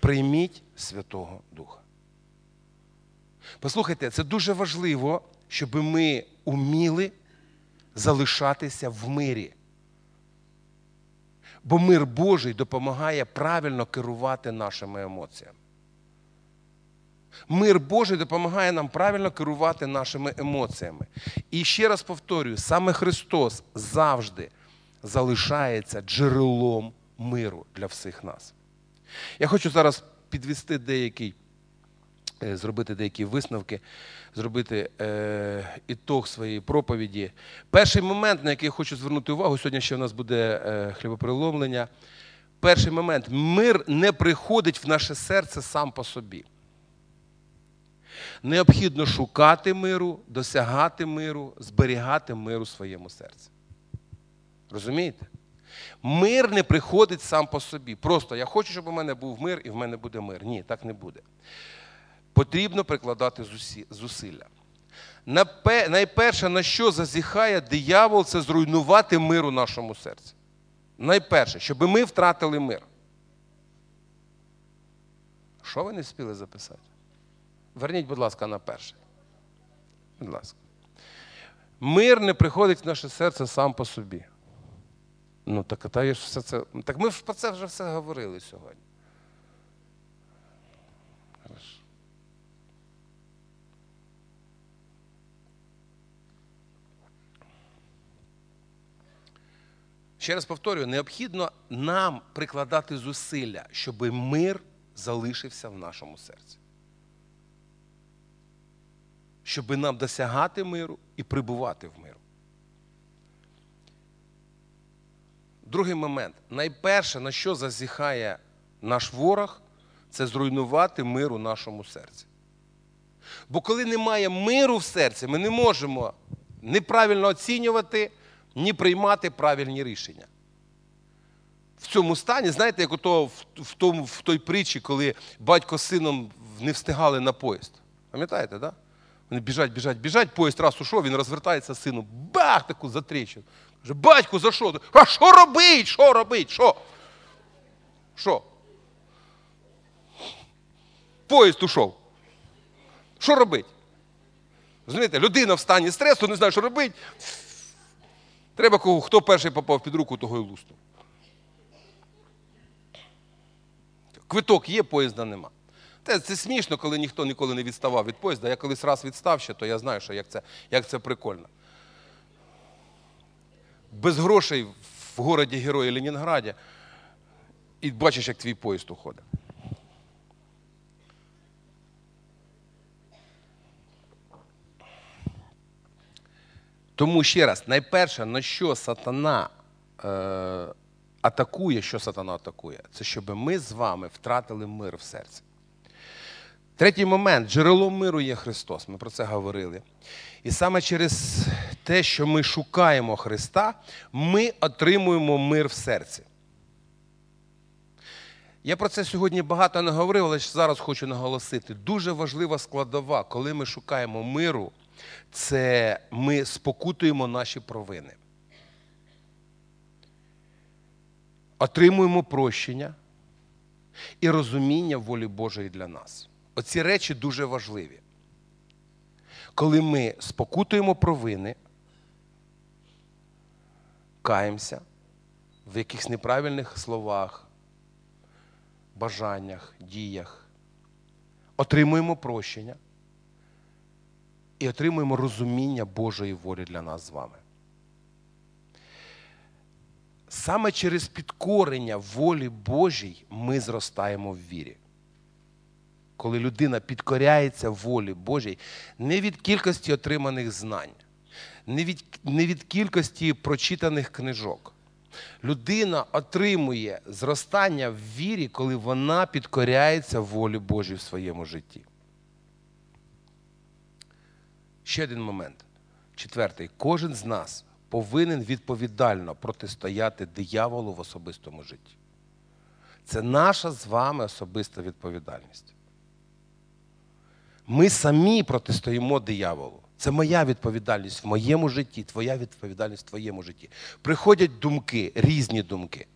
Прийміть Святого Духа. Послухайте, це дуже важливо, щоб ми уміли залишатися в мирі. Бо мир Божий допомагає правильно керувати нашими емоціями. Мир Божий допомагає нам правильно керувати нашими емоціями. І ще раз повторюю: саме Христос завжди залишається джерелом миру для всіх нас. Я хочу зараз підвести деякий, е, зробити деякі висновки, зробити е, ітог своєї проповіді. Перший момент, на який я хочу звернути увагу, сьогодні ще у нас буде е, хлібопереломлення. Перший момент мир не приходить в наше серце сам по собі. Необхідно шукати миру, досягати миру, зберігати мир у своєму серці. Розумієте? Мир не приходить сам по собі. Просто я хочу, щоб у мене був мир і в мене буде мир. Ні, так не буде. Потрібно прикладати зусилля. Найперше, на що зазіхає диявол, це зруйнувати мир у нашому серці. Найперше, щоб ми втратили мир. Що ви не спіли записати? Верніть, будь ласка, на перше. Будь ласка. Мир не приходить в наше серце сам по собі. Ну, так, та я ж все це. Так ми ж про це вже все говорили сьогодні. Ще раз повторюю, необхідно нам прикладати зусилля, щоб мир залишився в нашому серці. Щоб нам досягати миру і прибувати в миру. Другий момент. Найперше, на що зазіхає наш ворог, це зруйнувати мир у нашому серці. Бо коли немає миру в серці, ми не можемо неправильно оцінювати, ні приймати правильні рішення. В цьому стані, знаєте, як ото в, тому, в той притчі, коли батько з сином не встигали на поїзд. Пам'ятаєте, так? Да? Вони біжать, біжать, біжать, поїзд раз ушов, він розвертається сину, бах, таку затрещину. Каже, батьку, за що? А що робить? Що робить? Що? Що? Поїзд ушов. Що робить? Розумієте, людина в стані стресу, не знає, що робить. Треба кого, хто перший попав під руку, того й луснув. Квиток є, поїзда нема. Це, це смішно, коли ніхто ніколи не відставав від поїзда. Я колись раз відстав ще, то я знаю, що як це, як це прикольно. Без грошей в городі Герої Ленінграді і бачиш, як твій поїзд уходить. Тому ще раз, найперше, на що сатана е, атакує, що сатана атакує, це щоб ми з вами втратили мир в серці. Третій момент джерелом миру є Христос. Ми про це говорили. І саме через те, що ми шукаємо Христа, ми отримуємо мир в серці. Я про це сьогодні багато не говорив, але зараз хочу наголосити. Дуже важлива складова, коли ми шукаємо миру, це ми спокутуємо наші провини. Отримуємо прощення і розуміння волі Божої для нас. Оці речі дуже важливі. Коли ми спокутуємо провини, каємося в якихось неправильних словах, бажаннях, діях, отримуємо прощення і отримуємо розуміння Божої волі для нас з вами. Саме через підкорення волі Божій ми зростаємо в вірі. Коли людина підкоряється волі Божій не від кількості отриманих знань, не від, не від кількості прочитаних книжок. Людина отримує зростання в вірі, коли вона підкоряється волі Божій в своєму житті. Ще один момент. Четвертий. Кожен з нас повинен відповідально протистояти дияволу в особистому житті. Це наша з вами особиста відповідальність. Ми самі протистоїмо дияволу. Це моя відповідальність в моєму житті, твоя відповідальність в твоєму житті. Приходять думки, різні думки,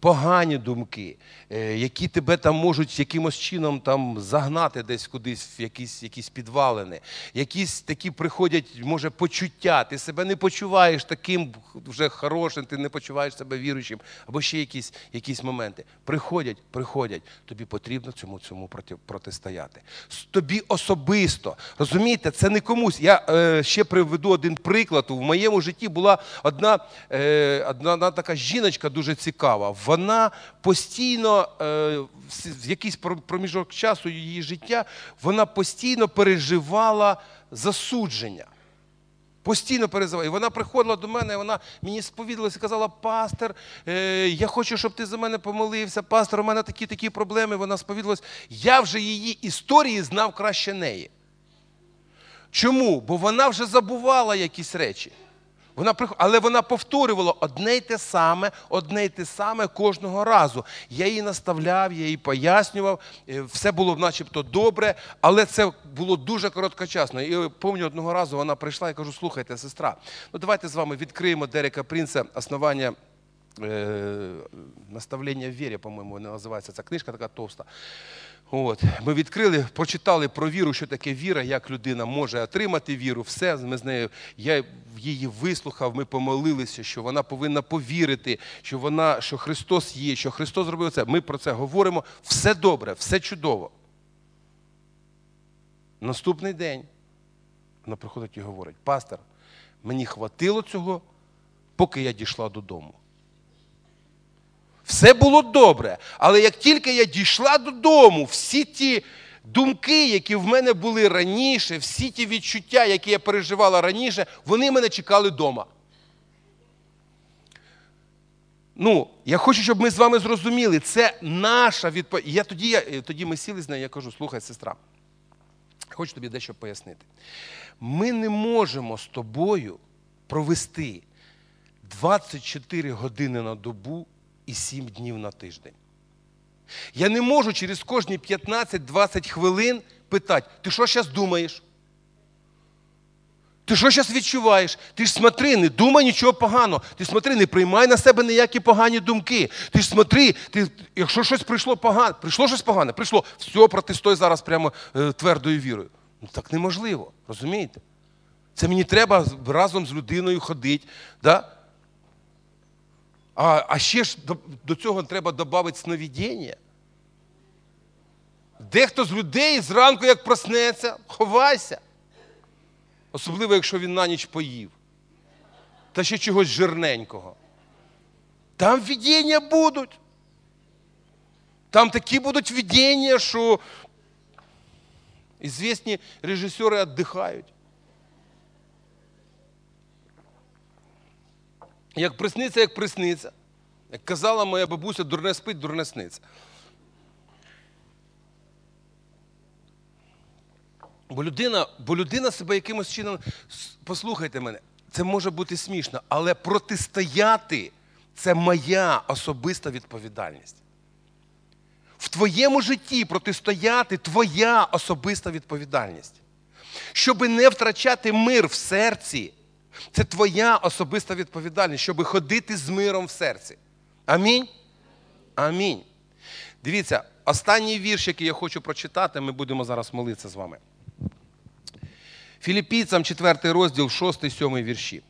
погані думки, е, які тебе там можуть якимось чином там загнати десь кудись в якісь, якісь підвалини. Якісь такі приходять, може, почуття. Ти себе не почуваєш таким вже хорошим, ти не почуваєш себе віруючим, або ще якісь, якісь моменти. Приходять, приходять. Тобі потрібно цьому цьому проти, протистояти. Тобі особисто. Розумієте, це не комусь. Я е, ще приведу один приклад. В моєму житті була одна, е, одна, одна така жіночка дуже цікава. Вона постійно, е, в якийсь проміжок часу її життя, вона постійно переживала засудження. Постійно переживала. І вона приходила до мене, і вона мені сповідалася і казала: пастор, е, я хочу, щоб ти за мене помолився. Пастор, у мене такі такі проблеми. Вона сповідалась. Я вже її історії знав краще неї. Чому? Бо вона вже забувала якісь речі. Вона. Але вона повторювала одне й те саме, одне й те саме кожного разу. Я її наставляв, я їй пояснював, е, все було начебто добре, але це було дуже короткочасно. І пам'ятаю, одного разу вона прийшла і кажу: слухайте, сестра, ну давайте з вами відкриємо Дерека Принца основання. Е, наставлення в вірі, по-моєму, називається ця книжка така товста. От. Ми відкрили, прочитали про віру, що таке віра, як людина може отримати віру. Все ми з нею, я її вислухав, ми помолилися, що вона повинна повірити, що вона, що Христос є, що Христос зробив це. Ми про це говоримо. Все добре, все чудово. Наступний день вона приходить і говорить: пастор, мені хватило цього, поки я дійшла додому. Все було добре. Але як тільки я дійшла додому, всі ті думки, які в мене були раніше, всі ті відчуття, які я переживала раніше, вони мене чекали вдома. Ну, я хочу, щоб ми з вами зрозуміли, це наша відповідь. Я тоді, я, тоді ми сіли з нею, я кажу, слухай, сестра, хочу тобі дещо пояснити. Ми не можемо з тобою провести 24 години на добу і 7 днів на тиждень. Я не можу через кожні 15-20 хвилин питати, ти що зараз думаєш? Ти що зараз відчуваєш? Ти ж смотри, не думай нічого поганого. Ти смотри, не приймай на себе ніякі погані думки. Ти ж смотри, ти, якщо щось прийшло погане, прийшло щось погане, прийшло, все, протистой зараз прямо е, твердою вірою. Ну так неможливо, розумієте? Це мені треба разом з людиною ходити. Да? А а ще ж до, до цього треба додати сновидіння. Дехто з людей зранку, як проснеться, ховайся. Особливо, якщо він на ніч поїв. Та ще чогось жирненького. Там видіння будуть. Там такі будуть видіння, що ізвісні режисери віддихають. Як присниться, як присниться. Як казала моя бабуся, дурне спить, дурне сниться. Бо людина бо людина себе якимось чином, послухайте мене, це може бути смішно, але протистояти це моя особиста відповідальність. В твоєму житті протистояти твоя особиста відповідальність. Щоби не втрачати мир в серці, це твоя особиста відповідальність, щоб ходити з миром в серці. Амінь. Амінь. Дивіться, останній вірш, який я хочу прочитати, ми будемо зараз молитися з вами. Філіппійцям 4 розділ, 6, 7 вірші.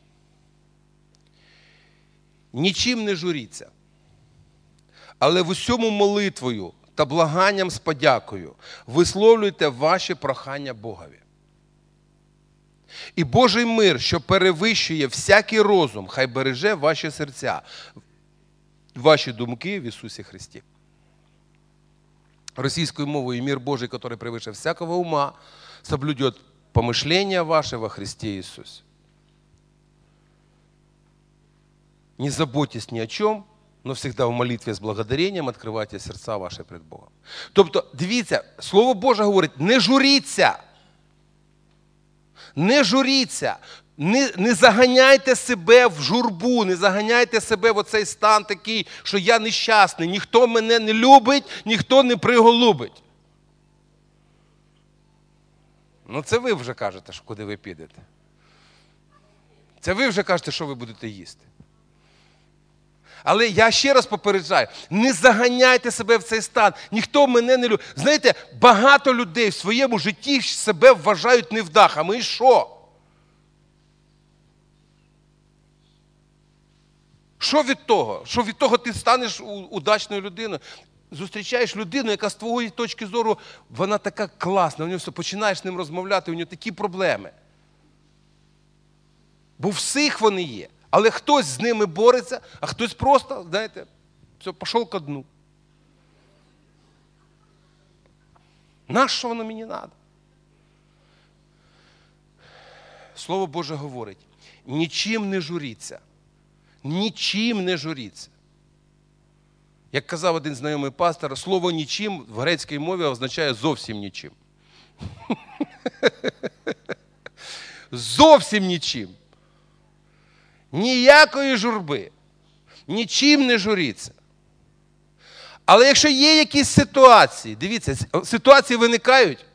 Нічим не журіться, але в усьому молитвою та благанням з подякою висловлюйте ваші прохання Богові. І Божий мир, що перевищує всякий розум, хай береже ваші серця, ваші думки в Ісусі Христі. Російською мовою мир Божий, який превыше всякого ума, соблюдет помышления ваше во Христе Иисусе. Не заботьтесь ни о чем, но всегда в молитві з благодаренням відкривайте серця ваші перед Богом. Тобто, дивіться, Слово Боже говорить, не журіться. Не журіться, не не заганяйте себе в журбу, не заганяйте себе в оцей стан такий, що я нещасний, ніхто мене не любить, ніхто не приголубить. Ну, це ви вже кажете, куди ви підете. Це ви вже кажете, що ви будете їсти. Але я ще раз попереджаю: не заганяйте себе в цей стан. Ніхто мене не любить. Знаєте, багато людей в своєму житті себе вважають невдахами. І що? Що від того? Що від того ти станеш удачною людиною? Зустрічаєш людину, яка з твоєї точки зору, вона така класна, у нього все, починаєш з ним розмовляти, у нього такі проблеми. Бо всіх вони є. Але хтось з ними бореться, а хтось просто, знаєте, все, пішов ко дну. Нащо воно мені треба? Слово Боже говорить, нічим не журіться. Нічим не журіться. Як казав один знайомий пастор, слово нічим в грецькій мові означає зовсім нічим. Зовсім нічим. Ніякої журби, нічим не журіться. Але якщо є якісь ситуації, дивіться, ситуації виникають,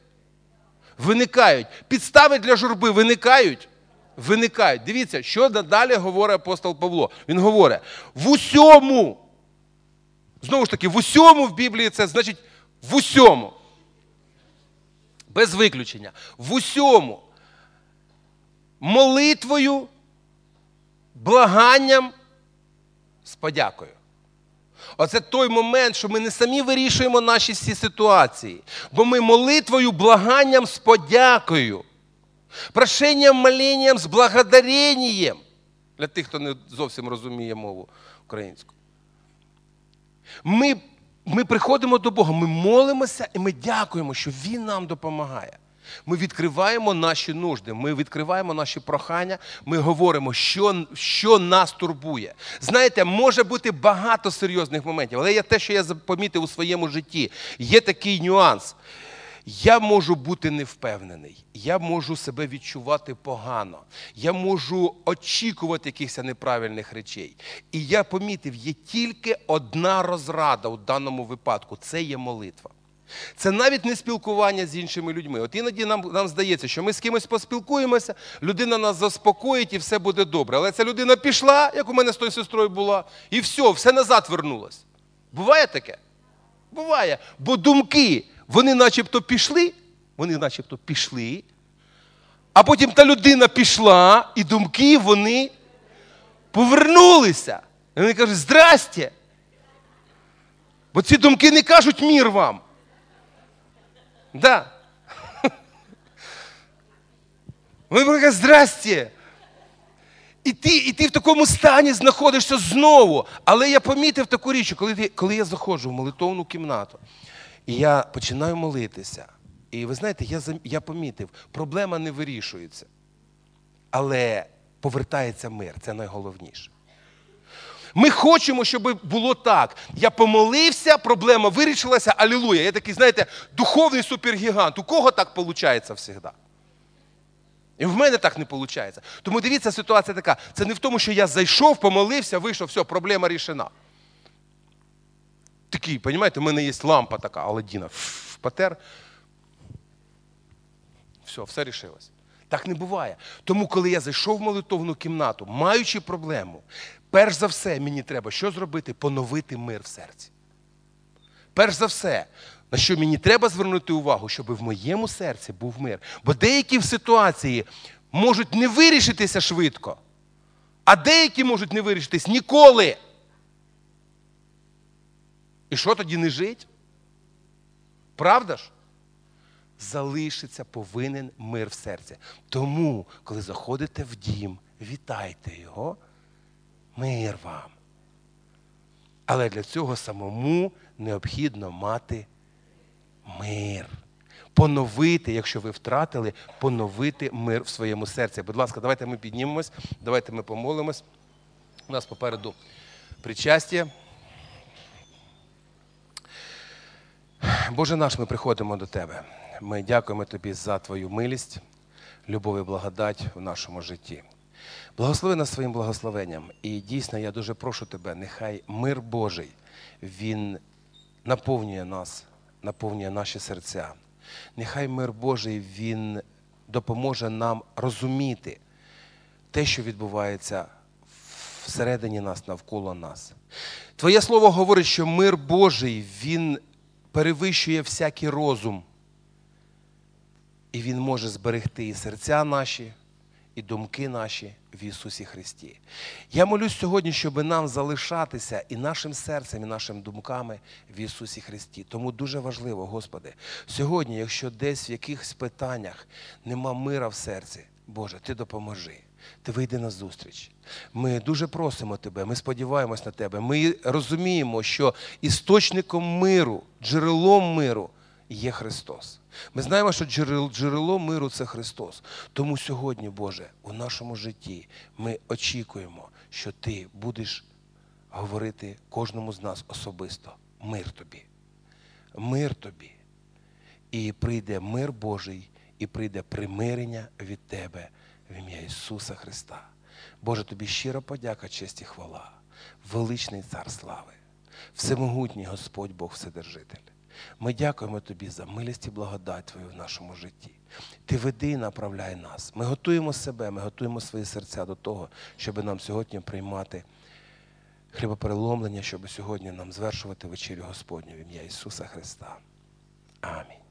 виникають. Підстави для журби виникають, виникають. Дивіться, що далі говорить апостол Павло. Він говорить: в усьому. Знову ж таки, в усьому в Біблії це значить в усьому. Без виключення. В усьому. Молитвою, благанням з подякою. Оце той момент, що ми не самі вирішуємо наші всі ситуації, бо ми молитвою, благанням з подякою, прошенням, моленням з благодаренням. Для тих, хто не зовсім розуміє мову українську. Ми ми приходимо до Бога, ми молимося і ми дякуємо, що Він нам допомагає. Ми відкриваємо наші нужди, ми відкриваємо наші прохання, ми говоримо, що що нас турбує. Знаєте, може бути багато серйозних моментів, але є те, що я помітив у своєму житті. Є такий нюанс. Я можу бути невпевнений, я можу себе відчувати погано, я можу очікувати якихось неправильних речей. І я помітив, є тільки одна розрада у даному випадку це є молитва. Це навіть не спілкування з іншими людьми. От іноді нам нам здається, що ми з кимось поспілкуємося, людина нас заспокоїть і все буде добре. Але ця людина пішла, як у мене з тою сестрою була, і все, все назад вернулось. Буває таке? Буває. Бо думки, вони начебто пішли, вони начебто пішли, а потім та людина пішла, і думки вони повернулися. І вони кажуть, здрастя. Бо ці думки не кажуть мір вам. Да. Вони кажуть, здрасте. І ти і ти в такому стані знаходишся знову. Але я помітив таку річ, коли коли я заходжу в молитовну кімнату, і я починаю молитися. І ви знаєте, я я помітив, проблема не вирішується. Але повертається мир, це найголовніше. Ми хочемо, щоб було так. Я помолився, проблема вирішилася, алілуя. Я такий, знаєте, духовний супергігант. У кого так виходить завжди? І в мене так не виходить. Тому дивіться, ситуація така. Це не в тому, що я зайшов, помолився, вийшов, все, проблема рішена. Такий, розумієте, у мене є лампа така, Аладдіна, потер. Все, все рішилось. Так не буває. Тому, коли я зайшов в молитовну кімнату, маючи проблему, перш за все, мені треба що зробити? Поновити мир в серці. Перш за все, на що мені треба звернути увагу, щоб в моєму серці був мир. Бо деякі в ситуації можуть не вирішитися швидко, а деякі можуть не вирішитись ніколи. І що тоді не жить? Правда ж? залишиться повинен мир в серці. Тому, коли заходите в дім, вітайте його, мир вам. Але для цього самому необхідно мати мир. Поновити, якщо ви втратили, поновити мир в своєму серці. Будь ласка, давайте ми піднімемось, давайте ми помолимось. У нас попереду причастя. Боже наш, ми приходимо до Тебе. Ми дякуємо Тобі за Твою милість, любов і благодать в нашому житті. Благослови нас своїм благословенням. І дійсно, я дуже прошу Тебе, нехай мир Божий, Він наповнює нас, наповнює наші серця. Нехай мир Божий Він допоможе нам розуміти те, що відбувається всередині нас, навколо нас. Твоє слово говорить, що мир Божий, Він перевищує всякий розум. І Він може зберегти і серця наші, і думки наші в Ісусі Христі. Я молюсь сьогодні, щоб нам залишатися і нашим серцем, і нашими думками в Ісусі Христі. Тому дуже важливо, Господи, сьогодні, якщо десь в якихось питаннях нема мира в серці, Боже, Ти допоможи. Ти вийди на зустріч. Ми дуже просимо Тебе, ми сподіваємось на Тебе. Ми розуміємо, що істочником миру, джерелом миру є Христос. Ми знаємо, що джерело миру це Христос. Тому сьогодні, Боже, у нашому житті ми очікуємо, що Ти будеш говорити кожному з нас особисто. Мир тобі. Мир тобі. І прийде мир Божий, і прийде примирення від Тебе в ім'я Ісуса Христа. Боже, тобі щира подяка, честь і хвала, величний цар слави, всемогутній Господь Бог Вседержитель. Ми дякуємо тобі за милість і благодать Твою в нашому житті. Ти веди і направляй нас. Ми готуємо себе, ми готуємо свої серця до того, щоб нам сьогодні приймати хлібопереломлення, щоб сьогодні нам звершувати вечерю Господню в ім'я Ісуса Христа. Амінь.